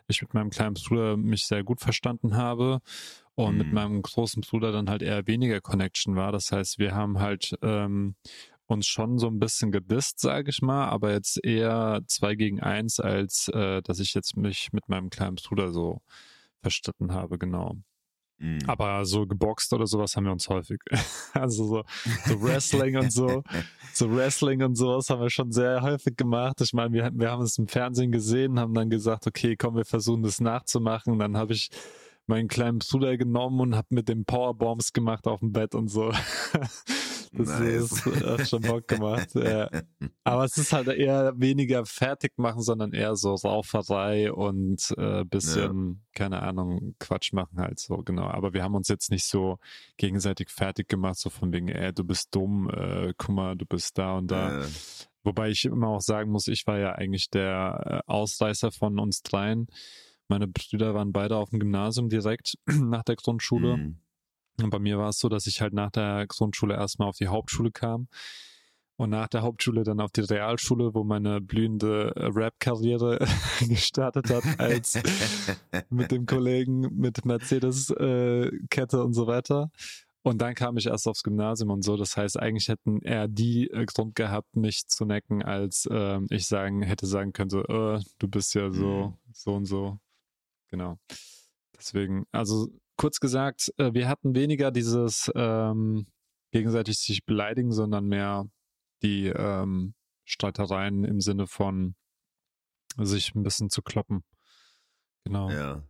ich mit meinem kleinen Bruder mich sehr gut verstanden habe und mhm. mit meinem großen Bruder dann halt eher weniger Connection war. Das heißt, wir haben halt ähm, uns schon so ein bisschen gedisst, sage ich mal, aber jetzt eher zwei gegen eins, als äh, dass ich jetzt mich mit meinem kleinen Bruder so verstritten habe, genau. Mhm. Aber so geboxt oder sowas haben wir uns häufig. Also so, so Wrestling und so, so Wrestling und sowas haben wir schon sehr häufig gemacht. Ich meine, wir, wir haben es im Fernsehen gesehen, haben dann gesagt, okay, komm, wir versuchen das nachzumachen. Dann habe ich meinen kleinen Bruder genommen und habe mit dem Powerbombs gemacht auf dem Bett und so. Das nice. ist, hat schon Bock gemacht. ja. Aber es ist halt eher weniger fertig machen, sondern eher so Rauferei und äh, bisschen, ja. keine Ahnung, Quatsch machen halt so, genau. Aber wir haben uns jetzt nicht so gegenseitig fertig gemacht, so von wegen, ey, du bist dumm, äh, guck mal, du bist da und da. Ja. Wobei ich immer auch sagen muss, ich war ja eigentlich der äh, Ausreißer von uns dreien. Meine Brüder waren beide auf dem Gymnasium direkt nach der Grundschule. Mhm. Und bei mir war es so, dass ich halt nach der Grundschule erstmal auf die Hauptschule kam und nach der Hauptschule dann auf die Realschule, wo meine blühende Rap-Karriere gestartet hat, als mit dem Kollegen mit Mercedes-Kette äh, und so weiter. Und dann kam ich erst aufs Gymnasium und so. Das heißt, eigentlich hätten eher die äh, Grund gehabt, mich zu necken, als äh, ich sagen hätte sagen können, so, äh, du bist ja so, mhm. so und so. Genau. Deswegen, also kurz gesagt, äh, wir hatten weniger dieses ähm, gegenseitig sich beleidigen, sondern mehr die ähm, Streitereien im Sinne von sich ein bisschen zu kloppen. Genau. Ja.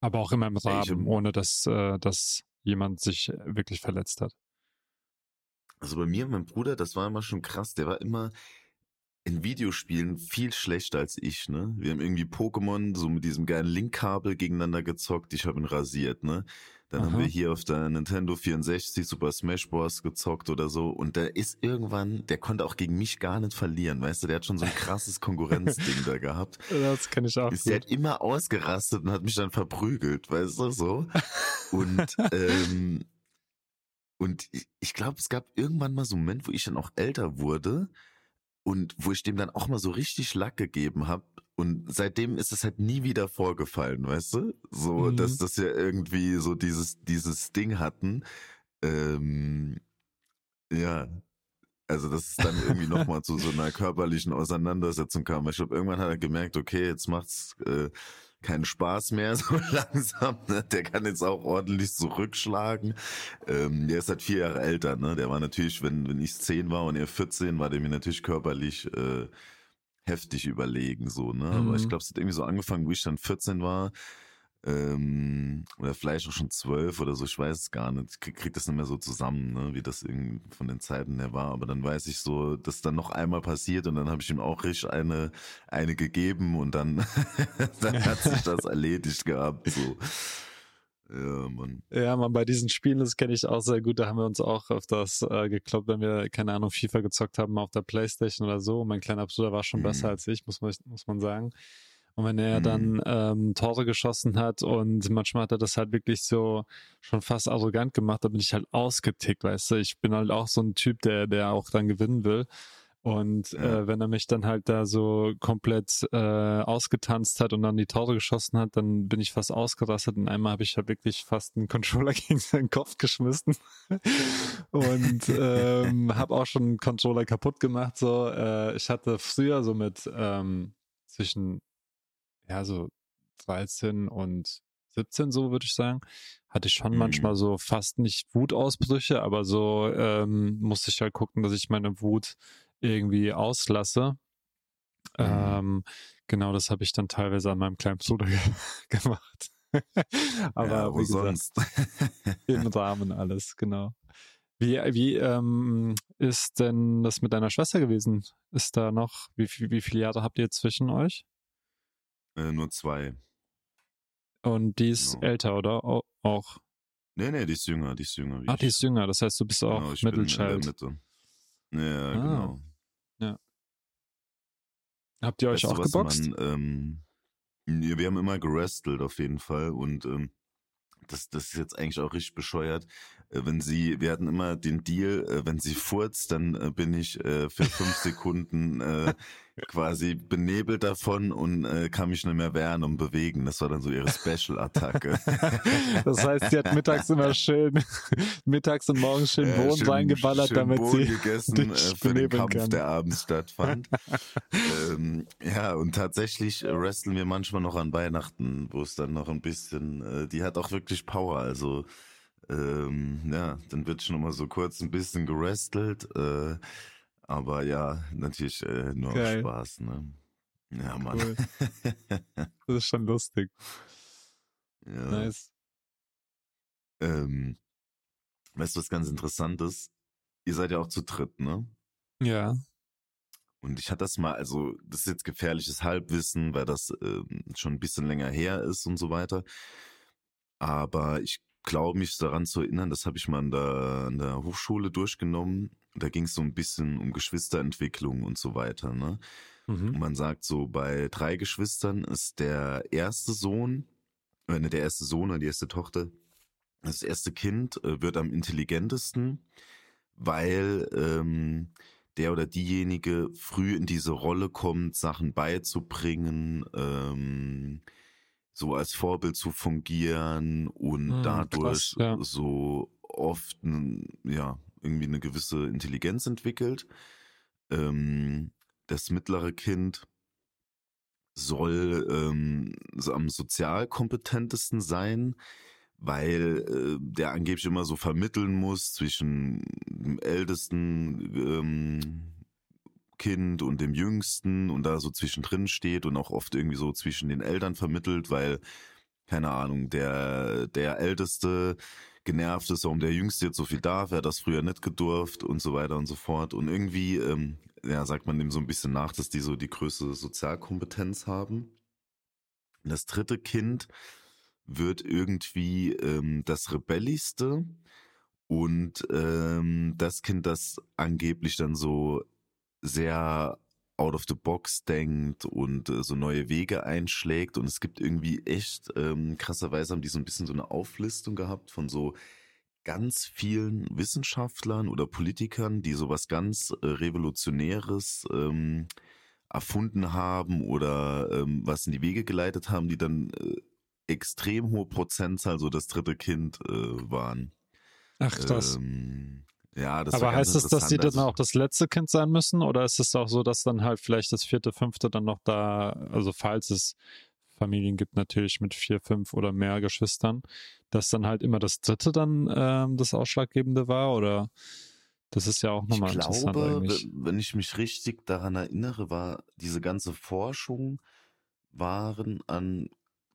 Aber auch immer im Rahmen, ohne dass, äh, dass jemand sich wirklich verletzt hat. Also bei mir und meinem Bruder, das war immer schon krass. Der war immer, in Videospielen viel schlechter als ich, ne? Wir haben irgendwie Pokémon so mit diesem geilen Linkkabel gegeneinander gezockt, ich habe ihn rasiert, ne? Dann Aha. haben wir hier auf der Nintendo 64 Super Smash Bros. gezockt oder so. Und der ist irgendwann, der konnte auch gegen mich gar nicht verlieren, weißt du? Der hat schon so ein krasses Konkurrenzding da gehabt. Das kann ich auch. Ist der hat immer ausgerastet und hat mich dann verprügelt, weißt du, so. Und, ähm, und ich, ich glaube, es gab irgendwann mal so einen Moment, wo ich dann auch älter wurde und wo ich dem dann auch mal so richtig Lack gegeben habe. Und seitdem ist es halt nie wieder vorgefallen, weißt du? So, mhm. dass das ja irgendwie so dieses, dieses Ding hatten. Ähm, ja, also dass es dann irgendwie nochmal zu so einer körperlichen Auseinandersetzung kam. Ich glaube, irgendwann hat er gemerkt, okay, jetzt macht's äh, keinen Spaß mehr so langsam. Ne? Der kann jetzt auch ordentlich zurückschlagen. Ähm, der ist halt vier Jahre älter. Ne? Der war natürlich, wenn, wenn ich zehn war und er 14, war der mir natürlich körperlich äh, heftig überlegen. so. Ne? Mhm. Aber ich mhm. glaube, es hat irgendwie so angefangen, wo ich dann 14 war ähm, oder vielleicht auch schon zwölf oder so, ich weiß es gar nicht. Ich krieg, krieg das nicht mehr so zusammen, ne, wie das irgendwie von den Zeiten her war. Aber dann weiß ich so, dass dann noch einmal passiert und dann habe ich ihm auch richtig eine, eine gegeben und dann, dann hat sich das erledigt gehabt. So. Ja, Mann. Ja, man, bei diesen Spielen, das kenne ich auch sehr gut. Da haben wir uns auch öfters äh, gekloppt, wenn wir, keine Ahnung, FIFA gezockt haben auf der Playstation oder so. Mein kleiner Bruder war schon Mhm. besser als ich, muss man, muss man sagen. Und wenn er Mhm. dann ähm, Tore geschossen hat und manchmal hat er das halt wirklich so schon fast arrogant gemacht, da bin ich halt ausgetickt, weißt du. Ich bin halt auch so ein Typ, der, der auch dann gewinnen will. Und äh, wenn er mich dann halt da so komplett äh, ausgetanzt hat und dann die Tore geschossen hat, dann bin ich fast ausgerastet. Und einmal habe ich halt wirklich fast einen Controller gegen seinen Kopf geschmissen und ähm, habe auch schon einen Controller kaputt gemacht. So, äh, ich hatte früher so mit ähm, zwischen ja so 13 und 17 so würde ich sagen, hatte ich schon Mhm. manchmal so fast nicht Wutausbrüche, aber so ähm, musste ich halt gucken, dass ich meine Wut irgendwie auslasse. Mhm. Ähm, genau, das habe ich dann teilweise an meinem kleinen Bruder ge gemacht. aber ja, wo gesagt, sonst? im Rahmen alles, genau. Wie, wie ähm, ist denn das mit deiner Schwester gewesen? Ist da noch, wie, wie viele Jahre habt ihr zwischen euch? Äh, nur zwei. Und die ist Genau. älter, oder? Au- Auch. Nee, nee, die ist jünger, die ist jünger. Wie Ah, ich. die ist jünger, das heißt, du bist auch Genau, ich bin Middle in der. Mitte. Ja, Ah. genau. Habt ihr euch Weißt auch was, geboxt? Man, ähm, ja, wir haben immer gerestelt auf jeden Fall und ähm, das, das ist jetzt eigentlich auch richtig bescheuert. Äh, wenn sie, wir hatten immer den Deal, äh, wenn sie furzt, dann äh, bin ich äh, für fünf Sekunden äh, quasi benebelt davon und äh, kann mich nicht mehr wehren und bewegen. Das war dann so ihre Special-Attacke. Das heißt, sie hat mittags immer schön, mittags und morgens schön Ja, Bohnen schön- reingeballert, schön damit Bohnen sie gegessen dich äh, für den Kampf, kann. der abends stattfand. ähm, ja, und tatsächlich äh, wresteln wir manchmal noch an Weihnachten, wo es dann noch ein bisschen, äh, die hat auch wirklich Power, also ähm, ja, dann wird schon mal so kurz ein bisschen gerestelt, äh, aber ja, natürlich äh, nur Geil. Spaß, ne? Ja, Mann. Cool. Das ist schon lustig. ja. Nice. Ähm, weißt du, was ganz interessant ist? Ihr seid ja auch zu dritt, ne? Ja. Und ich hatte das mal, also das ist jetzt gefährliches Halbwissen, weil das ähm, schon ein bisschen länger her ist und so weiter. Aber ich glaube mich daran zu erinnern, das habe ich mal an der, an der Hochschule durchgenommen. Da ging es so ein bisschen um Geschwisterentwicklung und so weiter. Ne? Und Mhm. man sagt so, bei drei Geschwistern ist der erste Sohn, äh, ne, der erste Sohn oder die erste Tochter, das erste Kind äh, wird am intelligentesten, weil ähm, der oder diejenige früh in diese Rolle kommt, Sachen beizubringen, ähm, so als Vorbild zu fungieren und Hm, dadurch krass, ja. so oft ja irgendwie eine gewisse Intelligenz entwickelt. Ähm, das mittlere Kind soll ähm, so am sozial kompetentesten sein, weil äh, der angeblich immer so vermitteln muss zwischen dem ältesten ähm, Kind und dem jüngsten und da so zwischendrin steht und auch oft irgendwie so zwischen den Eltern vermittelt, weil keine Ahnung, der der älteste genervt ist, warum der Jüngste jetzt so viel darf, er hat das früher nicht gedurft und so weiter und so fort. Und irgendwie, ähm, ja, sagt man dem so ein bisschen nach, dass die so die größte Sozialkompetenz haben. Das dritte Kind wird irgendwie ähm, das Rebelligste und ähm, das Kind, das angeblich dann so sehr out of the box denkt und äh, so neue Wege einschlägt und es gibt irgendwie echt ähm, krasserweise haben die so ein bisschen so eine Auflistung gehabt von so ganz vielen Wissenschaftlern oder Politikern, die sowas ganz äh, Revolutionäres ähm, erfunden haben oder ähm, was in die Wege geleitet haben, die dann äh, extrem hohe Prozentzahl so das dritte Kind äh, waren. Ach, krass. Ähm, ja, das Aber heißt es, dass die dann Also- auch das letzte Kind sein müssen? Oder ist es auch so, dass dann halt vielleicht das vierte, fünfte dann noch da, also falls es Familien gibt natürlich mit vier, fünf oder mehr Geschwistern, dass dann halt immer das dritte dann ähm, das Ausschlaggebende war? Oder das ist ja auch Ich nochmal interessant glaube, eigentlich. wenn ich mich richtig daran erinnere, war diese ganze Forschung waren an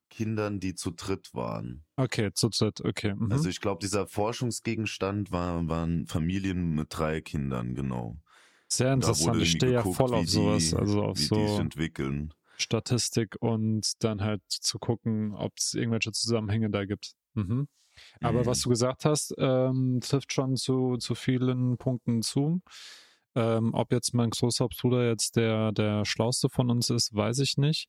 Kindern, die zu dritt waren. Okay, zu dritt, okay. Mhm. Also ich glaube, dieser Forschungsgegenstand war, waren Familien mit drei Kindern, genau. Sehr interessant. Ich stehe ja voll auf sowas, die- also auf so. Statistik und dann halt zu gucken, ob es irgendwelche Zusammenhänge da gibt. Mhm. Aber Mhm. was du gesagt hast, ähm, trifft schon zu, zu vielen Punkten zu. Ähm, ob jetzt mein großer Bruder jetzt der, der schlauste von uns ist, weiß ich nicht.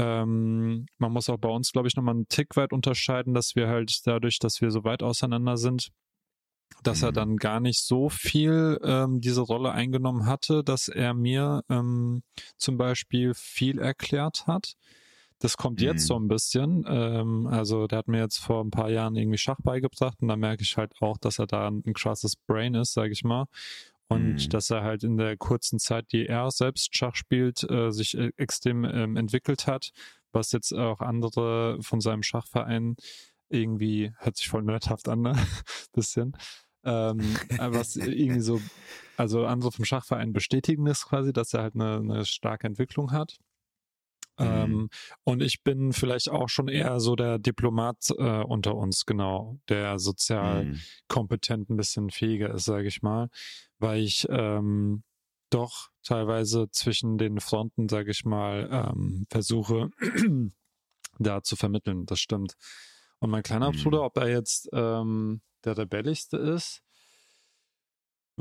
Ähm, man muss auch bei uns, glaube ich, nochmal einen Tick weit unterscheiden, dass wir halt dadurch, dass wir so weit auseinander sind, dass er Mhm. dann gar nicht so viel ähm, diese Rolle eingenommen hatte, dass er mir ähm, zum Beispiel viel erklärt hat. Das kommt jetzt Mhm. so ein bisschen. Ähm, also der hat mir jetzt vor ein paar Jahren irgendwie Schach beigebracht und da merke ich halt auch, dass er da ein krasses Brain ist, sage ich mal. Und Mhm. dass er halt in der kurzen Zeit, die er selbst Schach spielt, äh, sich äh, extrem ähm, entwickelt hat, was jetzt auch andere von seinem Schachverein irgendwie, hört sich voll nerdhaft an, ne? bisschen. Ähm, äh, was irgendwie so, also andere vom Schachverein bestätigen es quasi, dass er halt eine, eine starke Entwicklung hat. Mhm. Ähm, und ich bin vielleicht auch schon eher so der Diplomat äh, unter uns, genau, der sozial Mhm. kompetent ein bisschen fähiger ist, sage ich mal, weil ich ähm, doch teilweise zwischen den Fronten, sage ich mal, ähm, versuche da zu vermitteln. Das stimmt. Und mein kleiner Mhm. Bruder, ob er jetzt ähm, der rebellischste ist,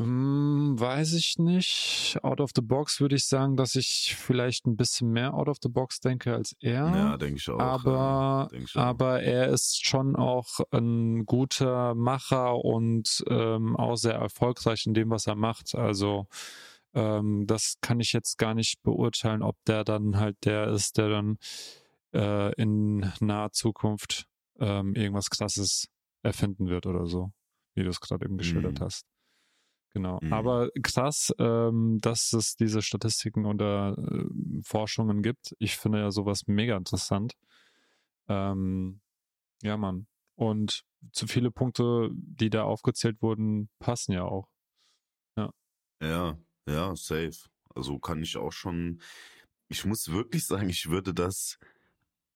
hm, weiß ich nicht. Out of the box würde ich sagen, dass ich vielleicht ein bisschen mehr out of the box denke als er. Ja, denke ich auch. aber, ja, ich auch. aber er ist schon auch ein guter Macher und ähm, auch sehr erfolgreich in dem, was er macht. Also ähm, das kann ich jetzt gar nicht beurteilen, ob der dann halt der ist, der dann äh, in naher Zukunft ähm, irgendwas Krasses erfinden wird oder so, wie du es gerade eben geschildert Mhm. hast. Genau. Mhm. Aber krass, ähm, dass es diese Statistiken oder äh, Forschungen gibt. Ich finde ja sowas mega interessant. Ähm, ja, Mann. Und zu viele Punkte, die da aufgezählt wurden, passen ja auch. Ja, ja, safe. Also kann ich auch schon. Ich muss wirklich sagen, ich würde das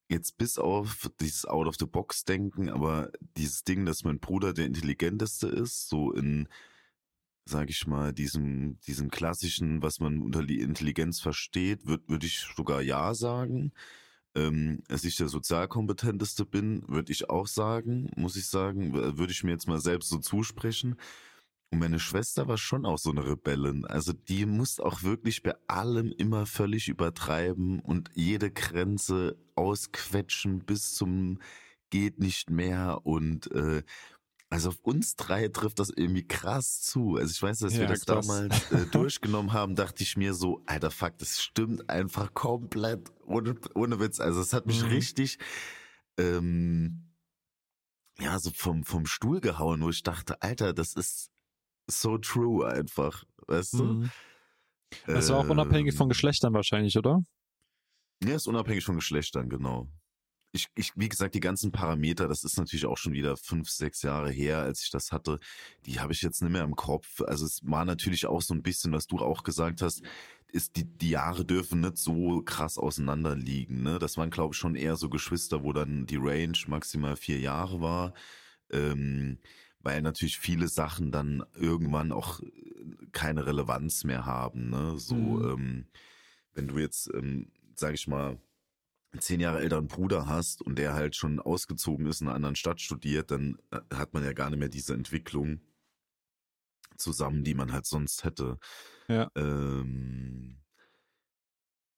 jetzt bis auf dieses Out-of-the-Box-Denken, aber dieses Ding, dass mein Bruder der intelligenteste ist, so in, sag ich mal, diesem, diesem klassischen, was man unter die Intelligenz versteht, würde würd ich sogar ja sagen. Ähm, dass ich der sozialkompetenteste bin, würde ich auch sagen, muss ich sagen, würde ich mir jetzt mal selbst so zusprechen. Und meine Schwester war schon auch so eine Rebellin. Also die muss auch wirklich bei allem immer völlig übertreiben und jede Grenze ausquetschen bis zum geht nicht mehr. Und äh, also auf uns drei trifft das irgendwie krass zu. Also ich weiß, als wir Ja, das krass. damals äh, durchgenommen haben, dachte ich mir so, alter Fuck, das stimmt einfach komplett. Ohne, ohne Witz. Also es hat mich Mhm. richtig ähm, ja, so vom, vom Stuhl gehauen, wo ich dachte, Alter, das ist so true einfach, weißt du? Mhm. Das war auch unabhängig von Ähm, Geschlechtern wahrscheinlich, oder? Ja, ist unabhängig von Geschlechtern, genau. Ich, ich, wie gesagt, die ganzen Parameter, das ist natürlich auch schon wieder fünf, sechs Jahre her, als ich das hatte. Die habe ich jetzt nicht mehr im Kopf. Also es war natürlich auch so ein bisschen, was du auch gesagt hast, ist die, die Jahre dürfen nicht so krass auseinander liegen. Ne? Das waren, glaube ich, schon eher so Geschwister, wo dann die Range maximal vier Jahre war. Ähm, weil natürlich viele Sachen dann irgendwann auch keine Relevanz mehr haben. Ne? So, Mhm. ähm, wenn du jetzt, ähm, sag ich mal, zehn Jahre älteren Bruder hast und der halt schon ausgezogen ist, in einer anderen Stadt studiert, dann äh, hat man ja gar nicht mehr diese Entwicklung zusammen, die man halt sonst hätte. Ja. Ähm,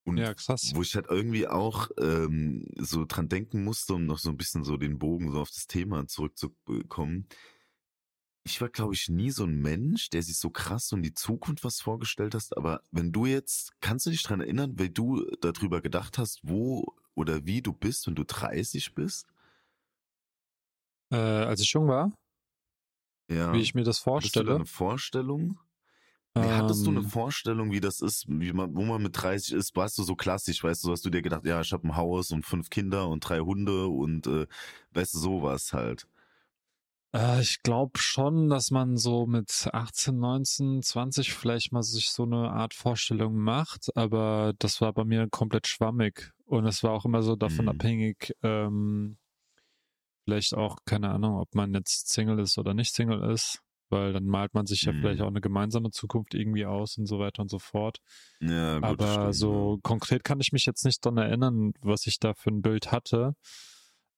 und Ja, krass. wo ich halt irgendwie auch ähm, so dran denken musste, um noch so ein bisschen so den Bogen so auf das Thema zurückzukommen. Ich war, glaube ich, nie so ein Mensch, der sich so krass um die Zukunft was vorgestellt hast. Aber wenn du jetzt, kannst du dich dran erinnern, wie du darüber gedacht hast, wo oder wie du bist, wenn du 30 bist? Äh, als ich jung war, Ja. wie ich mir das Hattest du da vorstelle. eine Vorstellung? Nee, hattest du eine Ähm, Vorstellung, wie das ist, wie man, wo man mit 30 ist? Warst du so klassisch, weißt du, hast du dir gedacht, ja, ich habe ein Haus und fünf Kinder und drei Hunde und äh, weißt du, sowas halt. Äh, ich glaube schon, dass man so mit 18, 19, 20 vielleicht mal sich so eine Art Vorstellung macht, aber das war bei mir komplett schwammig und es war auch immer so davon Mhm. abhängig, ähm, vielleicht auch, keine Ahnung, ob man jetzt Single ist oder nicht Single ist, weil dann malt man sich ja Mhm. vielleicht auch eine gemeinsame Zukunft irgendwie aus und so weiter und so fort. Ja, gut, Aber stimmt, so konkret kann ich mich jetzt nicht dran erinnern, was ich da für ein Bild hatte.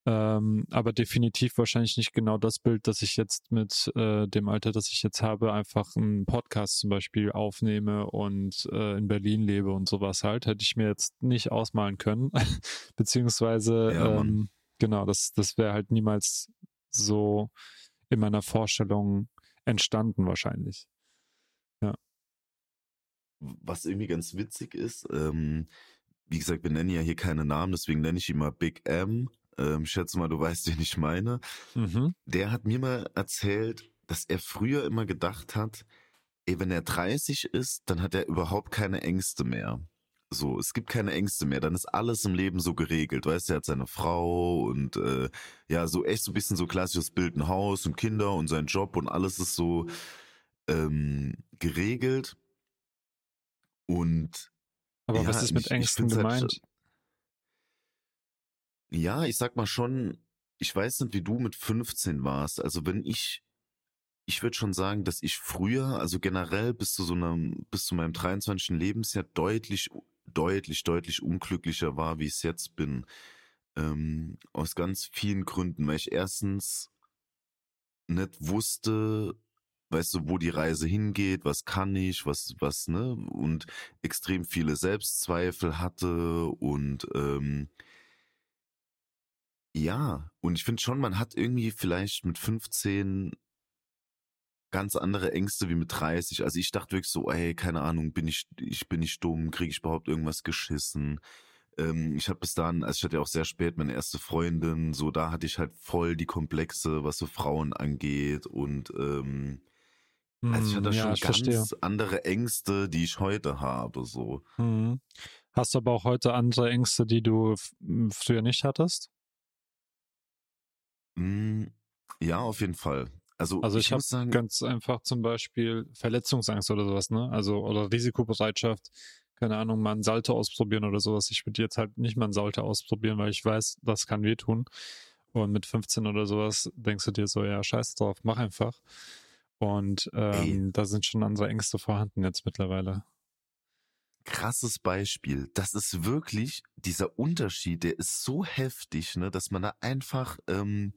Ähm, aber definitiv wahrscheinlich nicht genau das Bild, dass ich jetzt mit äh, dem Alter, das ich jetzt habe, einfach einen Podcast zum Beispiel aufnehme und äh, in Berlin lebe und sowas halt, hätte ich mir jetzt nicht ausmalen können. Beziehungsweise, Ja, ähm, genau, das, das wäre halt niemals so in meiner Vorstellung entstanden wahrscheinlich. Was irgendwie ganz witzig ist, ähm, wie gesagt, wir nennen ja hier keine Namen, deswegen nenne ich ihn mal Big M. Ähm, ich schätze mal, du weißt, wen ich meine. Mhm. Der hat mir mal erzählt, dass er früher immer gedacht hat, ey, wenn er 30 ist, dann hat er überhaupt keine Ängste mehr. So, es gibt keine Ängste mehr, dann ist alles im Leben so geregelt, weißt du, er hat seine Frau und äh, ja, so echt so ein bisschen so klassisches Bild, ein Haus und Kinder und sein Job und alles ist so ähm, geregelt. Und Aber Ja, was ist mit Ängsten halt gemeint? Ja, ich sag mal schon, ich weiß nicht, wie du mit 15 warst. Also wenn ich, ich würde schon sagen, dass ich früher, also generell bis zu so einem, bis zu meinem 23. Lebensjahr deutlich, deutlich, deutlich unglücklicher war, wie ich es jetzt bin. Ähm, aus ganz vielen Gründen, weil ich erstens nicht wusste, weißt du, wo die Reise hingeht, was kann ich, was, was, ne, und extrem viele Selbstzweifel hatte und ähm, ja, und ich finde schon, man hat irgendwie vielleicht mit 15 ganz andere Ängste wie mit 30. Also ich dachte wirklich so, ey, keine Ahnung, bin ich, ich bin nicht dumm, kriege ich überhaupt irgendwas geschissen? Ähm, ich habe bis dahin, also ich hatte ja auch sehr spät meine erste Freundin, so da hatte ich halt voll die Komplexe, was so Frauen angeht und ähm, also ich Hm, hatte ja, schon ich verstehe. ganz andere Ängste, die ich heute habe, so. Mhm. Hast du aber auch heute andere Ängste, die du früher nicht hattest? Mm, ja, auf jeden Fall. Also, Also ich, ich, habe sagen, ganz einfach zum Beispiel Verletzungsangst oder sowas, ne? Also oder Risikobereitschaft, keine Ahnung, mal einen Salto ausprobieren oder sowas. Ich würde jetzt halt nicht mal einen Salto ausprobieren, weil ich weiß, das kann wehtun. Und mit 15 oder sowas denkst du dir so, ja, scheiß drauf, mach einfach. Und ähm, da sind schon andere Ängste vorhanden jetzt mittlerweile. Krasses Beispiel. Das ist wirklich, dieser Unterschied, der ist so heftig, ne, dass man da einfach, ähm,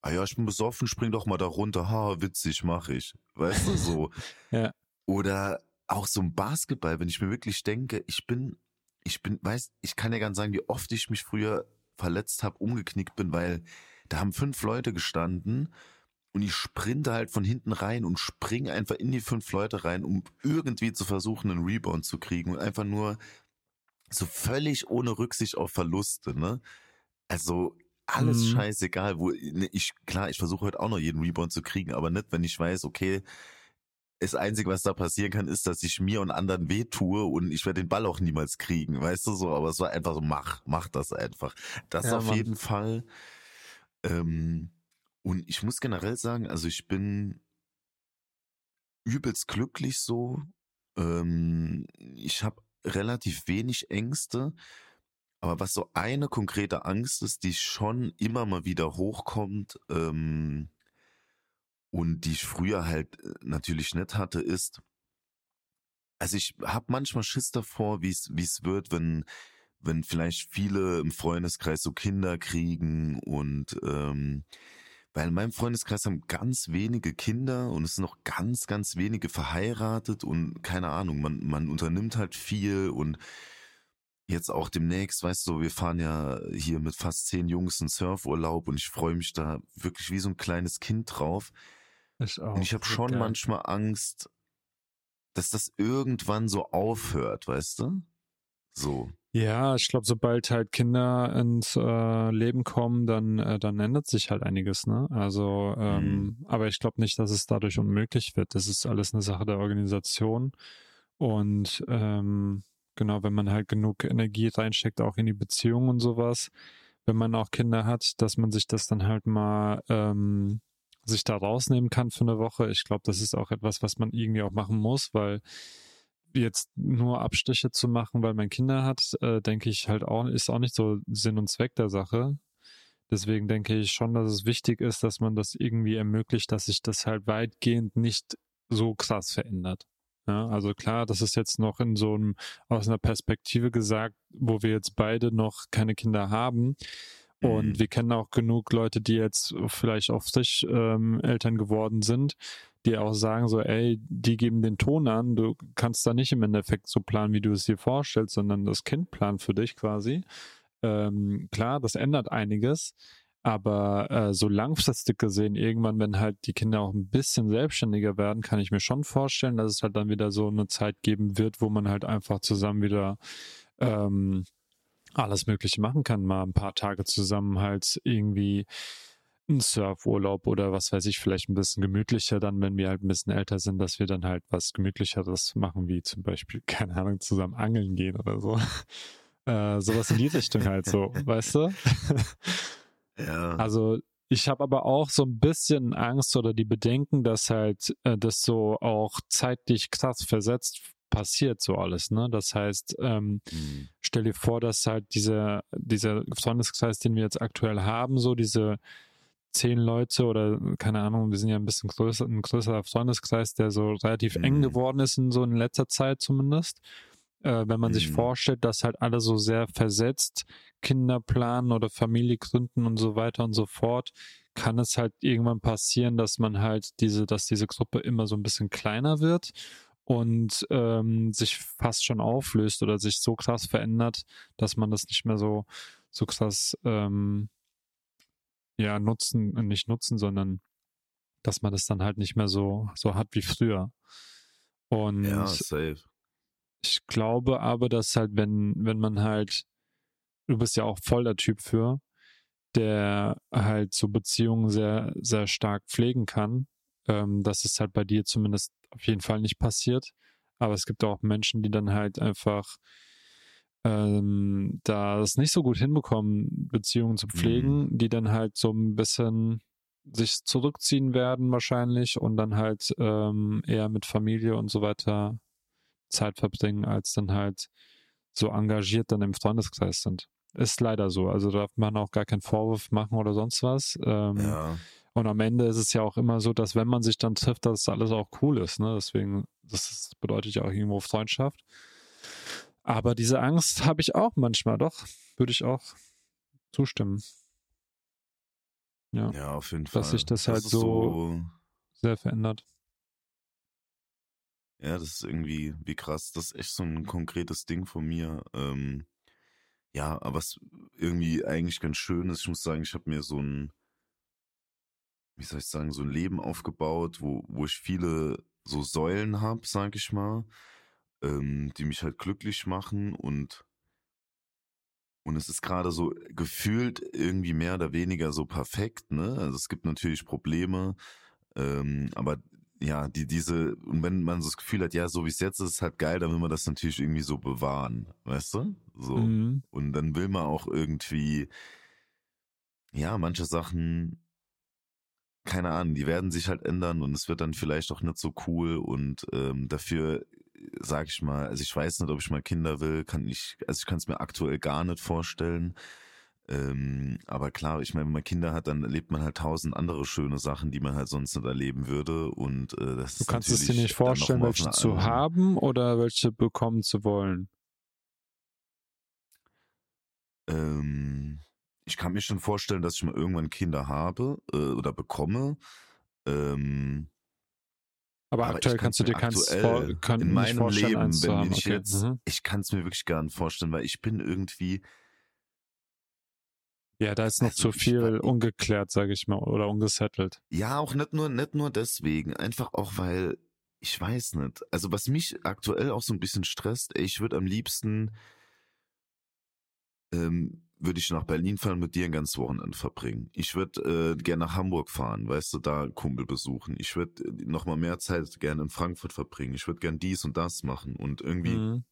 ah ja, ich bin besoffen, spring doch mal da runter, ha, witzig, mach ich. Weißt du, so. Ja. Oder auch so ein Basketball, wenn ich mir wirklich denke, ich bin, ich bin, weiß, ich kann ja gar nicht sagen, wie oft ich mich früher verletzt habe, umgeknickt bin, weil da haben fünf Leute gestanden und ich sprinte halt von hinten rein und spring einfach in die fünf Leute rein, um irgendwie zu versuchen, einen Rebound zu kriegen und einfach nur so völlig ohne Rücksicht auf Verluste, ne? Also alles Mhm. scheißegal, wo ne, ich klar, ich versuche heute auch noch jeden Rebound zu kriegen, aber nicht, wenn ich weiß, okay, das Einzige, was da passieren kann, ist, dass ich mir und anderen wehtue und ich werde den Ball auch niemals kriegen, weißt du so, aber es war einfach so, mach, mach das einfach. Das Ja, auf Mann. jeden Fall. Ähm, und ich muss generell sagen, also ich bin übelst glücklich so. Ähm, ich habe relativ wenig Ängste, aber was so eine konkrete Angst ist, die schon immer mal wieder hochkommt ähm, und die ich früher halt äh, natürlich nicht hatte, ist, also ich habe manchmal Schiss davor, wie es wird, wenn wenn vielleicht viele im Freundeskreis so Kinder kriegen und ähm, weil in meinem Freundeskreis haben ganz wenige Kinder und es sind noch ganz, ganz wenige verheiratet und keine Ahnung, man, man unternimmt halt viel und jetzt auch demnächst, weißt du, wir fahren ja hier mit fast zehn Jungs in Surfurlaub und ich freue mich da wirklich wie so ein kleines Kind drauf. Ich auch. Und ich habe schon manchmal Angst, dass das irgendwann so aufhört, weißt du? So. Ja, ich glaube, sobald halt Kinder ins äh, Leben kommen, dann, äh, dann ändert sich halt einiges, ne? Also, ähm, aber ich glaube nicht, dass es dadurch unmöglich wird. Das ist alles eine Sache der Organisation. Und ähm, genau, wenn man halt genug Energie reinsteckt, auch in die Beziehung und sowas, wenn man auch Kinder hat, dass man sich das dann halt mal ähm, sich da rausnehmen kann für eine Woche. Ich glaube, das ist auch etwas, was man irgendwie auch machen muss, weil jetzt nur Abstriche zu machen, weil man Kinder hat, äh, denke ich halt auch, ist auch nicht so Sinn und Zweck der Sache. Deswegen denke ich schon, dass es wichtig ist, dass man das irgendwie ermöglicht, dass sich das halt weitgehend nicht so krass verändert. Ja, also klar, das ist jetzt noch in so einem, aus einer Perspektive gesagt, wo wir jetzt beide noch keine Kinder haben Und Mhm. wir kennen auch genug Leute, die jetzt vielleicht auf sich ähm, Eltern geworden sind, die auch sagen so, ey, die geben den Ton an, du kannst da nicht im Endeffekt so planen, wie du es dir vorstellst, sondern das Kind plant für dich quasi. Ähm, klar, das ändert einiges, aber äh, so langfristig gesehen, irgendwann, wenn halt die Kinder auch ein bisschen selbstständiger werden, kann ich mir schon vorstellen, dass es halt dann wieder so eine Zeit geben wird, wo man halt einfach zusammen wieder ähm, alles Mögliche machen kann, mal ein paar Tage zusammen halt irgendwie einen Surfurlaub oder was weiß ich, vielleicht ein bisschen gemütlicher dann, wenn wir halt ein bisschen älter sind, dass wir dann halt was gemütlicheres machen, wie zum Beispiel, keine Ahnung, zusammen angeln gehen oder so. Äh, sowas in die Richtung halt so, weißt du? Ja. Also ich habe aber auch so ein bisschen Angst oder die Bedenken, dass halt äh, das so auch zeitlich krass versetzt passiert so alles, ne? Das heißt, ähm, Mhm. stell dir vor, dass halt dieser, dieser Freundeskreis, den wir jetzt aktuell haben, so diese zehn Leute oder keine Ahnung, wir sind ja ein bisschen größer, ein größerer Freundeskreis, der so relativ eng Mhm. geworden ist in so in letzter Zeit zumindest. Äh, wenn man sich Mhm. vorstellt, dass halt alle so sehr versetzt Kinder planen oder Familie gründen und so weiter und so fort, kann es halt irgendwann passieren, dass man halt diese, dass diese Gruppe immer so ein bisschen kleiner wird und ähm, sich fast schon auflöst oder sich so krass verändert, dass man das nicht mehr so, so krass ähm, ja, nutzen, nicht nutzen, sondern dass man das dann halt nicht mehr so, so hat wie früher. Und ja, safe. ich glaube aber, dass halt, wenn, wenn man halt, du bist ja auch voll der Typ für, der halt so Beziehungen sehr, sehr stark pflegen kann, ähm, dass es halt bei dir zumindest auf jeden Fall nicht passiert. Aber es gibt auch Menschen, die dann halt einfach ähm, da es nicht so gut hinbekommen, Beziehungen zu pflegen, die dann halt so ein bisschen sich zurückziehen werden wahrscheinlich und dann halt ähm, eher mit Familie und so weiter Zeit verbringen, als dann halt so engagiert dann im Freundeskreis sind. Ist leider so. Also darf man auch gar keinen Vorwurf machen oder sonst was. Ähm, Ja. Und am Ende ist es ja auch immer so, dass wenn man sich dann trifft, dass alles auch cool ist. Ne? Deswegen, das bedeutet ja auch irgendwo Freundschaft. Aber diese Angst habe ich auch manchmal, doch. Würde ich auch zustimmen. Ja, Ja, auf jeden Fall. Dass sich das halt ist so- sehr verändert. Ja, das ist irgendwie wie krass. Das ist echt so ein konkretes Ding von mir. Ähm, ja, aber was irgendwie eigentlich ganz schön ist, ich muss sagen, ich habe mir so ein, wie soll ich sagen, so ein Leben aufgebaut, wo, wo ich viele so Säulen habe, sag ich mal, ähm, die mich halt glücklich machen und und es ist gerade so gefühlt irgendwie mehr oder weniger so perfekt, ne? Also es gibt natürlich Probleme, ähm, aber ja, die, diese, und wenn man so das Gefühl hat, ja, so wie es jetzt ist, ist halt geil, dann will man das natürlich irgendwie so bewahren, weißt du? So. Mhm. Und dann will man auch irgendwie, ja, manche Sachen, keine Ahnung, die werden sich halt ändern und es wird dann vielleicht auch nicht so cool und ähm, dafür sag ich mal, also ich weiß nicht, ob ich mal Kinder will, kann ich, also ich kann es mir aktuell gar nicht vorstellen. Ähm, aber klar, ich meine, wenn man Kinder hat, dann erlebt man halt tausend andere schöne Sachen, die man halt sonst nicht erleben würde. Und äh, das Du ist kannst es dir nicht vorstellen, welche zu einer anderen- haben oder welche bekommen zu wollen. Ähm, ich kann mir schon vorstellen, dass ich mal irgendwann Kinder habe äh, oder bekomme. Ähm, Aber, Aber aktuell ich kannst du dir keins vor, kann, in meinem vorstellen, Leben, wenn haben. ich Okay. jetzt, Mhm. ich kann es mir wirklich gar nicht vorstellen, weil ich bin irgendwie, Ja, da ist noch Also zu ich viel war- ungeklärt, sage ich mal, oder ungesettelt. ja auch nicht nur, nicht nur deswegen, einfach auch weil, ich weiß nicht, also was mich aktuell auch so ein bisschen stresst, ey, ich würde am liebsten, ähm, würde ich nach Berlin fahren, mit dir ein ganzes Wochenende verbringen. Ich würde äh, gerne nach Hamburg fahren, weißt du, da Kumpel besuchen. Ich würde äh, noch mal mehr Zeit gerne in Frankfurt verbringen. Ich würde gern dies und das machen und irgendwie, Mhm.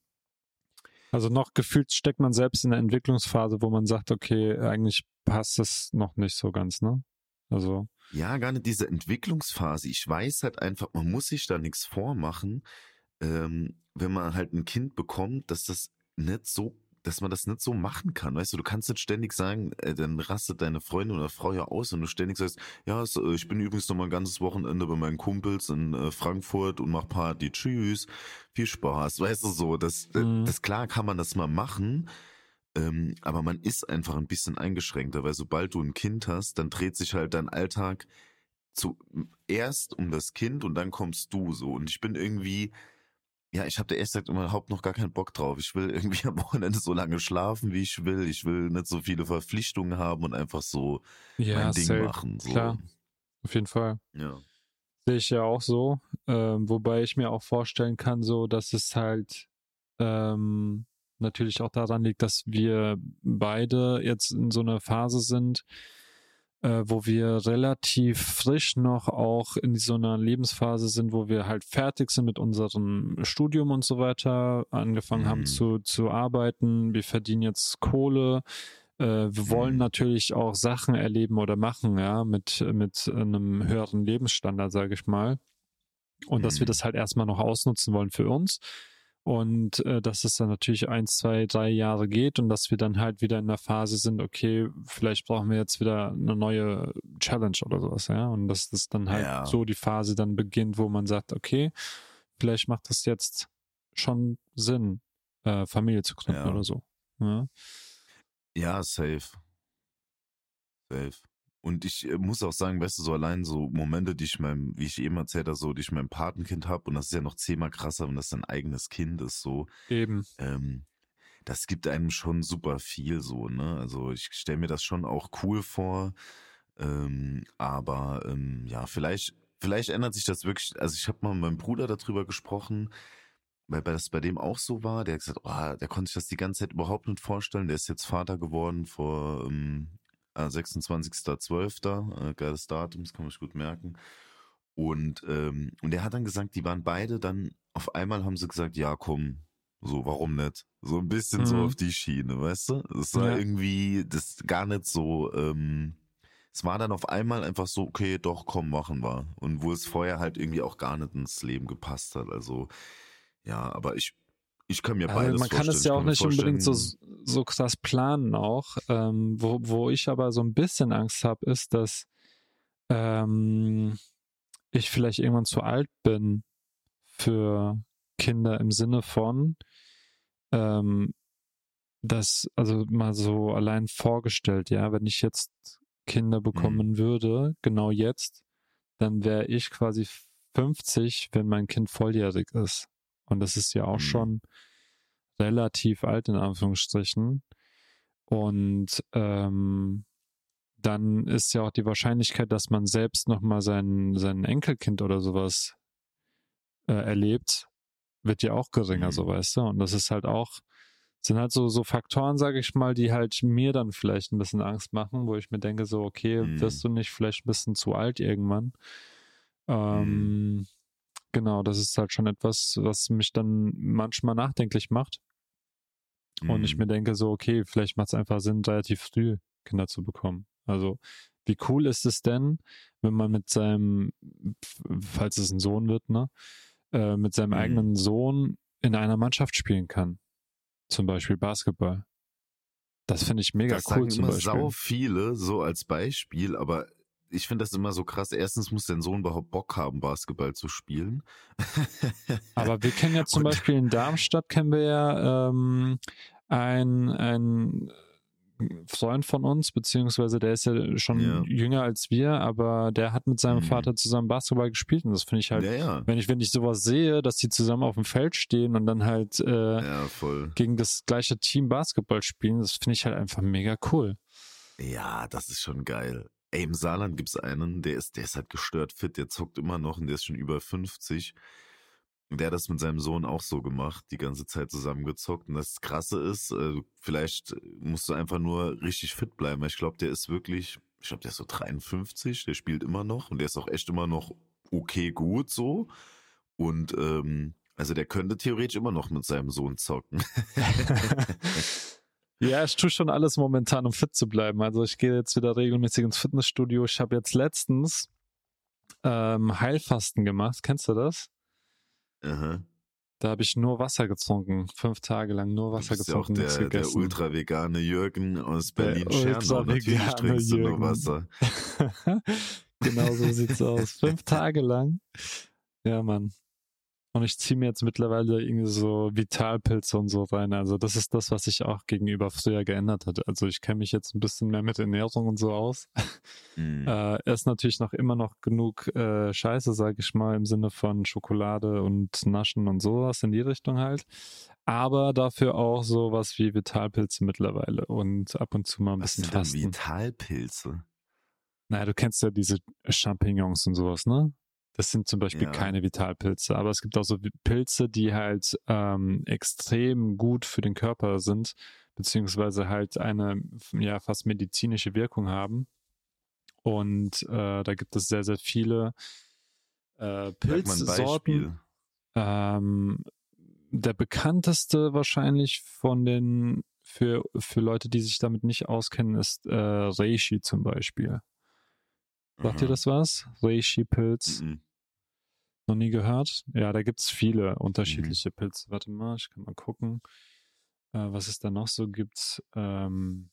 Also noch gefühlt steckt man selbst in der Entwicklungsphase, wo man sagt, okay, eigentlich passt es noch nicht so ganz, ne? Also, Ja, gar nicht diese Entwicklungsphase. Ich weiß halt einfach, man muss sich da nichts vormachen, ähm, wenn man halt ein Kind bekommt, dass das nicht so, dass man das nicht so machen kann. Weißt du, du kannst nicht ständig sagen, äh, dann rastet deine Freundin oder Frau ja aus und du ständig sagst, ja, so, äh, ich bin übrigens noch mal ein ganzes Wochenende bei meinen Kumpels in äh, Frankfurt und mach Party. Tschüss, viel Spaß. Weißt du so, das, Mhm. das klar kann man das mal machen. Ähm, aber man ist einfach ein bisschen eingeschränkter, weil sobald du ein Kind hast, dann dreht sich halt dein Alltag zuerst um das Kind und dann kommst du so. Und ich bin irgendwie, ja, ich habe da erst gesagt überhaupt noch gar keinen Bock drauf. Ich will irgendwie am Wochenende so lange schlafen, wie ich will. Ich will nicht so viele Verpflichtungen haben und einfach so ja, mein Ding safe. machen. So. Klar, auf jeden Fall. Ja. Sehe ich ja auch so. Ähm, wobei ich mir auch vorstellen kann, so, dass es halt ähm, natürlich auch daran liegt, dass wir beide jetzt in so einer Phase sind, äh, wo wir relativ frisch noch auch in so einer Lebensphase sind, wo wir halt fertig sind mit unserem Studium und so weiter, angefangen haben Mhm. zu, zu arbeiten. Wir verdienen jetzt Kohle. Äh, wir wollen Mhm. natürlich auch Sachen erleben oder machen, ja, mit, mit einem höheren Lebensstandard, sage ich mal. Und dass wir Mhm. das halt erstmal noch ausnutzen wollen für uns. Und äh, dass es dann natürlich eins, zwei, drei Jahre geht und dass wir dann halt wieder in der Phase sind, okay, vielleicht brauchen wir jetzt wieder eine neue Challenge oder sowas, ja. Und dass das dann halt Ja. so die Phase dann beginnt, wo man sagt, okay, vielleicht macht es jetzt schon Sinn, äh, Familie zu gründen Ja. oder so. Ja. Ja, safe. Safe. Und ich äh, muss auch sagen, weißt du, so allein so Momente, die ich meinem, wie ich eben erzählt habe, so, die ich meinem Patenkind habe, und das ist ja noch zehnmal krasser, wenn das dein eigenes Kind ist, so, Eben. ähm, das gibt einem schon super viel, so, ne? Also ich stelle mir das schon auch cool vor, ähm, aber ähm, ja, vielleicht, vielleicht ändert sich das wirklich. Also ich habe mal mit meinem Bruder darüber gesprochen, weil das bei dem auch so war. Der hat gesagt, oh, der konnte sich das die ganze Zeit überhaupt nicht vorstellen. Der ist jetzt Vater geworden vor ähm, äh, 26.12. Äh, geiles Datum, das kann man sich gut merken. Und, ähm, und er hat dann gesagt, die waren beide dann, auf einmal haben sie gesagt, ja komm, so, warum nicht? So ein bisschen so Mhm. auf die Schiene, weißt du? Es war Ja. irgendwie, das gar nicht so, ähm, es war dann auf einmal einfach so, okay, doch, komm, machen wir. Und wo es vorher halt irgendwie auch gar nicht ins Leben gepasst hat. Also, ja, aber ich, ich kann mir Also beides man kann es ja auch nicht unbedingt so, so krass planen auch. Ähm, wo, wo ich aber so ein bisschen Angst habe, ist, dass ähm, ich vielleicht irgendwann zu alt bin für Kinder im Sinne von, ähm, das, also mal so allein vorgestellt, ja, wenn ich jetzt Kinder bekommen würde, genau jetzt, dann wäre ich quasi 50, wenn mein Kind volljährig ist. Und das ist ja auch Mhm. schon relativ alt in Anführungsstrichen. Und ähm, dann ist ja auch die Wahrscheinlichkeit, dass man selbst nochmal sein, sein Enkelkind oder sowas äh, erlebt, wird ja auch geringer, Mhm. so weißt du. Und das ist halt auch, sind halt so, so Faktoren, sage ich mal, die halt mir dann vielleicht ein bisschen Angst machen, wo ich mir denke, so, okay, Mhm. wirst du nicht vielleicht ein bisschen zu alt irgendwann? Ähm, Genau, das ist halt schon etwas, was mich dann manchmal nachdenklich macht. Und ich Mhm. mir denke so, okay, vielleicht macht es einfach Sinn, relativ früh Kinder zu bekommen. Also, wie cool ist es denn, wenn man mit seinem, falls es ein Sohn wird, ne, äh, mit seinem Mhm. eigenen Sohn in einer Mannschaft spielen kann. Zum Beispiel Basketball. Das finde ich mega das cool sagen zum immer Beispiel. sau viele, so als Beispiel, aber ich finde das immer so krass. Erstens muss dein Sohn überhaupt Bock haben, Basketball zu spielen. Aber wir kennen ja zum Und- Beispiel in Darmstadt kennen wir ja ähm, ein, ein Freund von uns, beziehungsweise der ist ja schon Ja. jünger als wir, aber der hat mit seinem Mhm. Vater zusammen Basketball gespielt und das finde ich halt, ja, ja. wenn ich, wenn ich sowas sehe, dass die zusammen auf dem Feld stehen und dann halt äh, gegen das gleiche Team Basketball spielen, das finde ich halt einfach mega cool. Ja, das ist schon geil. Ey, im Saarland gibt's einen, der ist, der ist halt gestört fit, der zockt immer noch und der ist schon über 50. Und der hat das mit seinem Sohn auch so gemacht, die ganze Zeit zusammengezockt. Und das Krasse ist, äh, vielleicht musst du einfach nur richtig fit bleiben. Ich glaube, der ist wirklich, ich glaube, der ist so 53, der spielt immer noch und der ist auch echt immer noch okay gut so. Und ähm, also der könnte theoretisch immer noch mit seinem Sohn zocken. Ja, ich tue schon alles momentan, um fit zu bleiben. Also ich gehe jetzt wieder regelmäßig ins Fitnessstudio. Ich habe jetzt letztens ähm, Heilfasten gemacht. Kennst du das? Aha. Da habe ich nur Wasser getrunken. Fünf Tage lang nur Du Wasser bist ja auch getrunken, der, der gegessen. ultra-vegane Jürgen aus Der Berlin-Schernau. Natürlich trinkst du nur Jürgen. Wasser. genau so sieht's aus. Fünf Tage lang. Ja, Mann. Und ich ziehe mir jetzt mittlerweile irgendwie so Vitalpilze und so rein. Also das ist das, was sich auch gegenüber früher geändert hat. Also ich kenne mich jetzt ein bisschen mehr mit Ernährung und so aus. Mhm. Äh, ist natürlich noch immer noch genug äh, Scheiße, sage ich mal, im Sinne von Schokolade und Naschen und sowas in die Richtung halt. Aber dafür auch sowas wie Vitalpilze mittlerweile und ab und zu mal ein Was bisschen fasten. Vitalpilze? Naja, du kennst ja diese Champignons und sowas, ne? Das sind zum Beispiel Ja. keine Vitalpilze, aber es gibt auch so Pilze, die halt ähm, extrem gut für den Körper sind, beziehungsweise halt eine ja fast medizinische Wirkung haben. Und äh, da gibt es sehr, sehr viele äh, Pilzsorten. Ähm, der bekannteste wahrscheinlich von den für, für Leute, die sich damit nicht auskennen, ist äh, Reishi zum Beispiel. Sagt dir Aha. das was? Reishi-Pilz? Mhm. Noch nie gehört? Ja, da gibt's viele Mhm. unterschiedliche Pilze. Warte mal, ich kann mal gucken, äh, was es da noch so gibt. Ähm,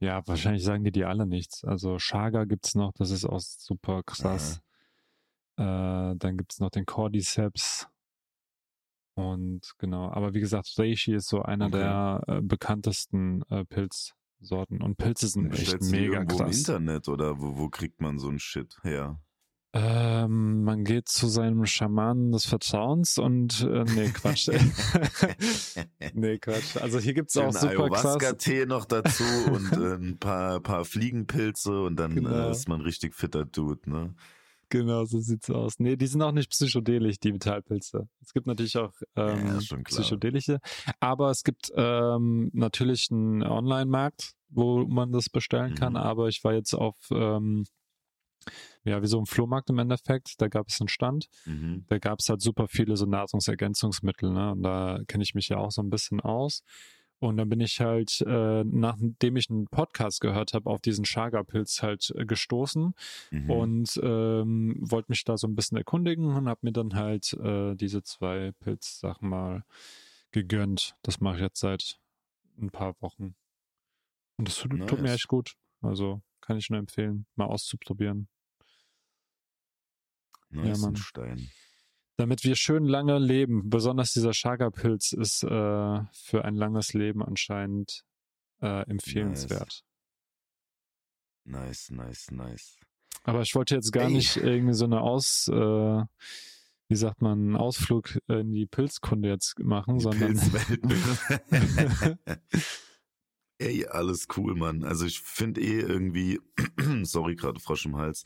ja, wahrscheinlich sagen die dir alle nichts. Also Chaga gibt's noch, das ist auch super krass. Äh, dann gibt's noch den Cordyceps. Und genau, aber wie gesagt, Reishi ist so einer Okay. der äh, bekanntesten äh, Pilzsorten. Und Pilze sind echt du die mega irgendwo im krass. Internet oder wo, wo kriegt man so ein Shit her? Ähm, man geht zu seinem Schamanen des Vertrauens und äh, nee, Quatsch. nee, Quatsch. Also hier gibt's auch super. Ayahuasca-Tee noch dazu und äh, ein paar, paar Fliegenpilze und dann Genau. äh, ist man richtig fitter Dude, ne? Genau, so sieht's aus. Nee, die sind auch nicht psychedelisch, die Vitalpilze. Es gibt natürlich auch ähm, Ja, psychedelische, aber es gibt ähm, natürlich einen Online-Markt, wo man das bestellen kann, Mhm. aber ich war jetzt auf ähm, ja, wie so ein Flohmarkt im Endeffekt, da gab es einen Stand Mhm. da gab es halt super viele so Nahrungsergänzungsmittel, ne? Und da kenne ich mich ja auch so ein bisschen aus. Und dann bin ich halt, äh, nachdem ich einen Podcast gehört habe, auf diesen Chaga-Pilz halt äh, gestoßen Mhm. und ähm, wollte mich da so ein bisschen erkundigen und habe mir dann halt äh, diese zwei Pilzsachen mal gegönnt. Das mache ich jetzt seit ein paar Wochen. Und das tut, tut mir Nice. echt gut. Also kann ich nur empfehlen, mal auszuprobieren. Nice Mann. und Stein. Damit wir schön lange leben. Besonders dieser Chaga-Pilz ist äh, für ein langes Leben anscheinend äh, empfehlenswert. Nice, nice, nice. Aber ich wollte jetzt gar Ey. nicht irgendwie so eine Aus, äh, wie sagt man, einen Ausflug in die Pilzkunde jetzt machen, Die sondern. Ey, alles cool, Mann. Also ich finde eh irgendwie, sorry, gerade Frosch im Hals,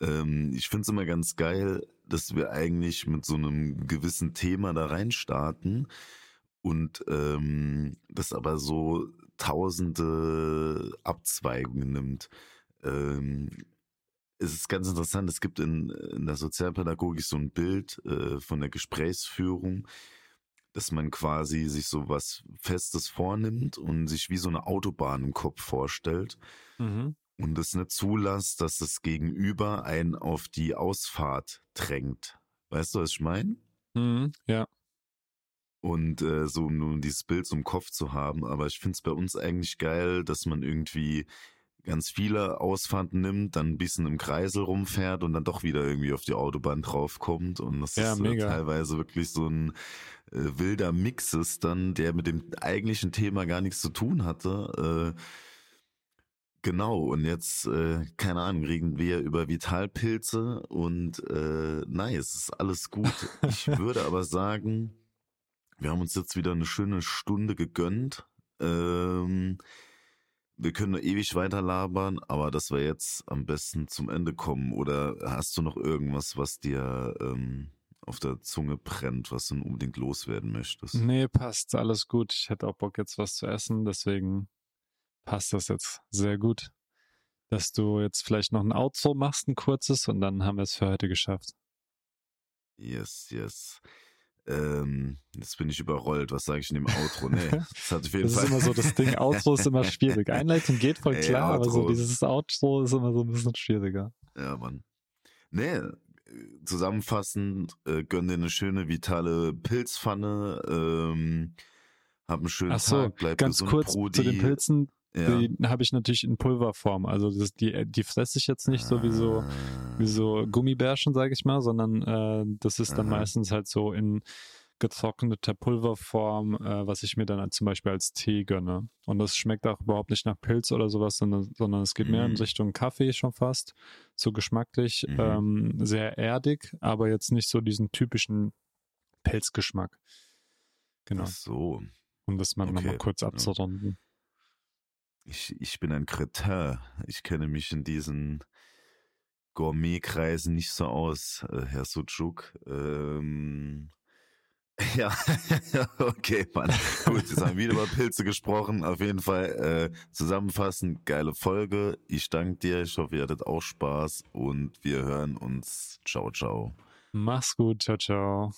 ähm, ich finde es immer ganz geil, dass wir eigentlich mit so einem gewissen Thema da reinstarten und ähm, das aber so tausende Abzweigungen nimmt. Ähm, es ist ganz interessant, es gibt in, in der Sozialpädagogik so ein Bild äh, von der Gesprächsführung, dass man quasi sich so was Festes vornimmt und sich wie so eine Autobahn im Kopf vorstellt mhm. und es nicht zulässt, dass das Gegenüber einen auf die Ausfahrt drängt. Weißt du, was ich meine? Mhm. ja, Und äh, so um nun dieses Bild im Kopf zu haben. Aber ich finde es bei uns eigentlich geil, dass man irgendwie ganz viele Ausfahrten nimmt, dann ein bisschen im Kreisel rumfährt und dann doch wieder irgendwie auf die Autobahn draufkommt. Und das Ja, ist äh, mega. teilweise wirklich so ein äh, wilder Mix ist dann, der mit dem eigentlichen Thema gar nichts zu tun hatte. Äh, Genau, und jetzt, äh, keine Ahnung, reden wir über Vitalpilze und äh, nein, es ist alles gut. Ich würde aber sagen, wir haben uns jetzt wieder eine schöne Stunde gegönnt. Ähm, wir können nur ewig weiter labern, aber dass wir jetzt am besten zum Ende kommen. Oder hast du noch irgendwas, was dir ähm, auf der Zunge brennt, was du unbedingt loswerden möchtest? nee, passt, alles gut. Ich hätte auch Bock jetzt was zu essen, deswegen passt das jetzt sehr gut, dass du jetzt vielleicht noch ein Outro machst, ein kurzes, und dann haben wir es für heute geschafft. Yes, yes. Ähm, jetzt bin ich überrollt. Was sage ich in dem Outro? Nee, das hat auf jeden Das Fall. ist immer so das Ding. Outro ist immer schwierig. Einleitung geht voll Ey, klar, aber so dieses Outro ist immer so ein bisschen schwieriger. Ja, Mann. Nee, zusammenfassend, äh, gönn dir eine schöne, vitale Pilzpfanne, ähm, hab einen schönen so, Tag, bleib ganz gesund, kurz Brudi. zu den Pilzen. Ja. die habe ich natürlich in Pulverform. Also das, die, die fresse ich jetzt nicht so wie so, wie so Ah. Gummibärchen, sage ich mal, sondern äh, das ist dann Aha. meistens halt so in getrockneter Pulverform, äh, was ich mir dann halt zum Beispiel als Tee gönne. Und das schmeckt auch überhaupt nicht nach Pilz oder sowas, sondern, sondern es geht mehr in Mhm. Richtung Kaffee schon fast. So geschmacklich, Mhm. ähm, sehr erdig, aber jetzt nicht so diesen typischen Pilzgeschmack. Genau. Ach so. Um das mal nochmal okay, kurz ja. abzurunden. Ich, ich bin ein Kretin. Ich kenne mich in diesen Gourmetkreisen nicht so aus, äh, Herr Sucuk. Ähm, ja, okay, Mann. Gut, jetzt haben wir wieder über Pilze gesprochen. Auf jeden Fall äh, zusammenfassend, geile Folge. Ich danke dir. Ich hoffe, ihr hattet auch Spaß und wir hören uns. Ciao, ciao. Mach's gut, ciao, ciao.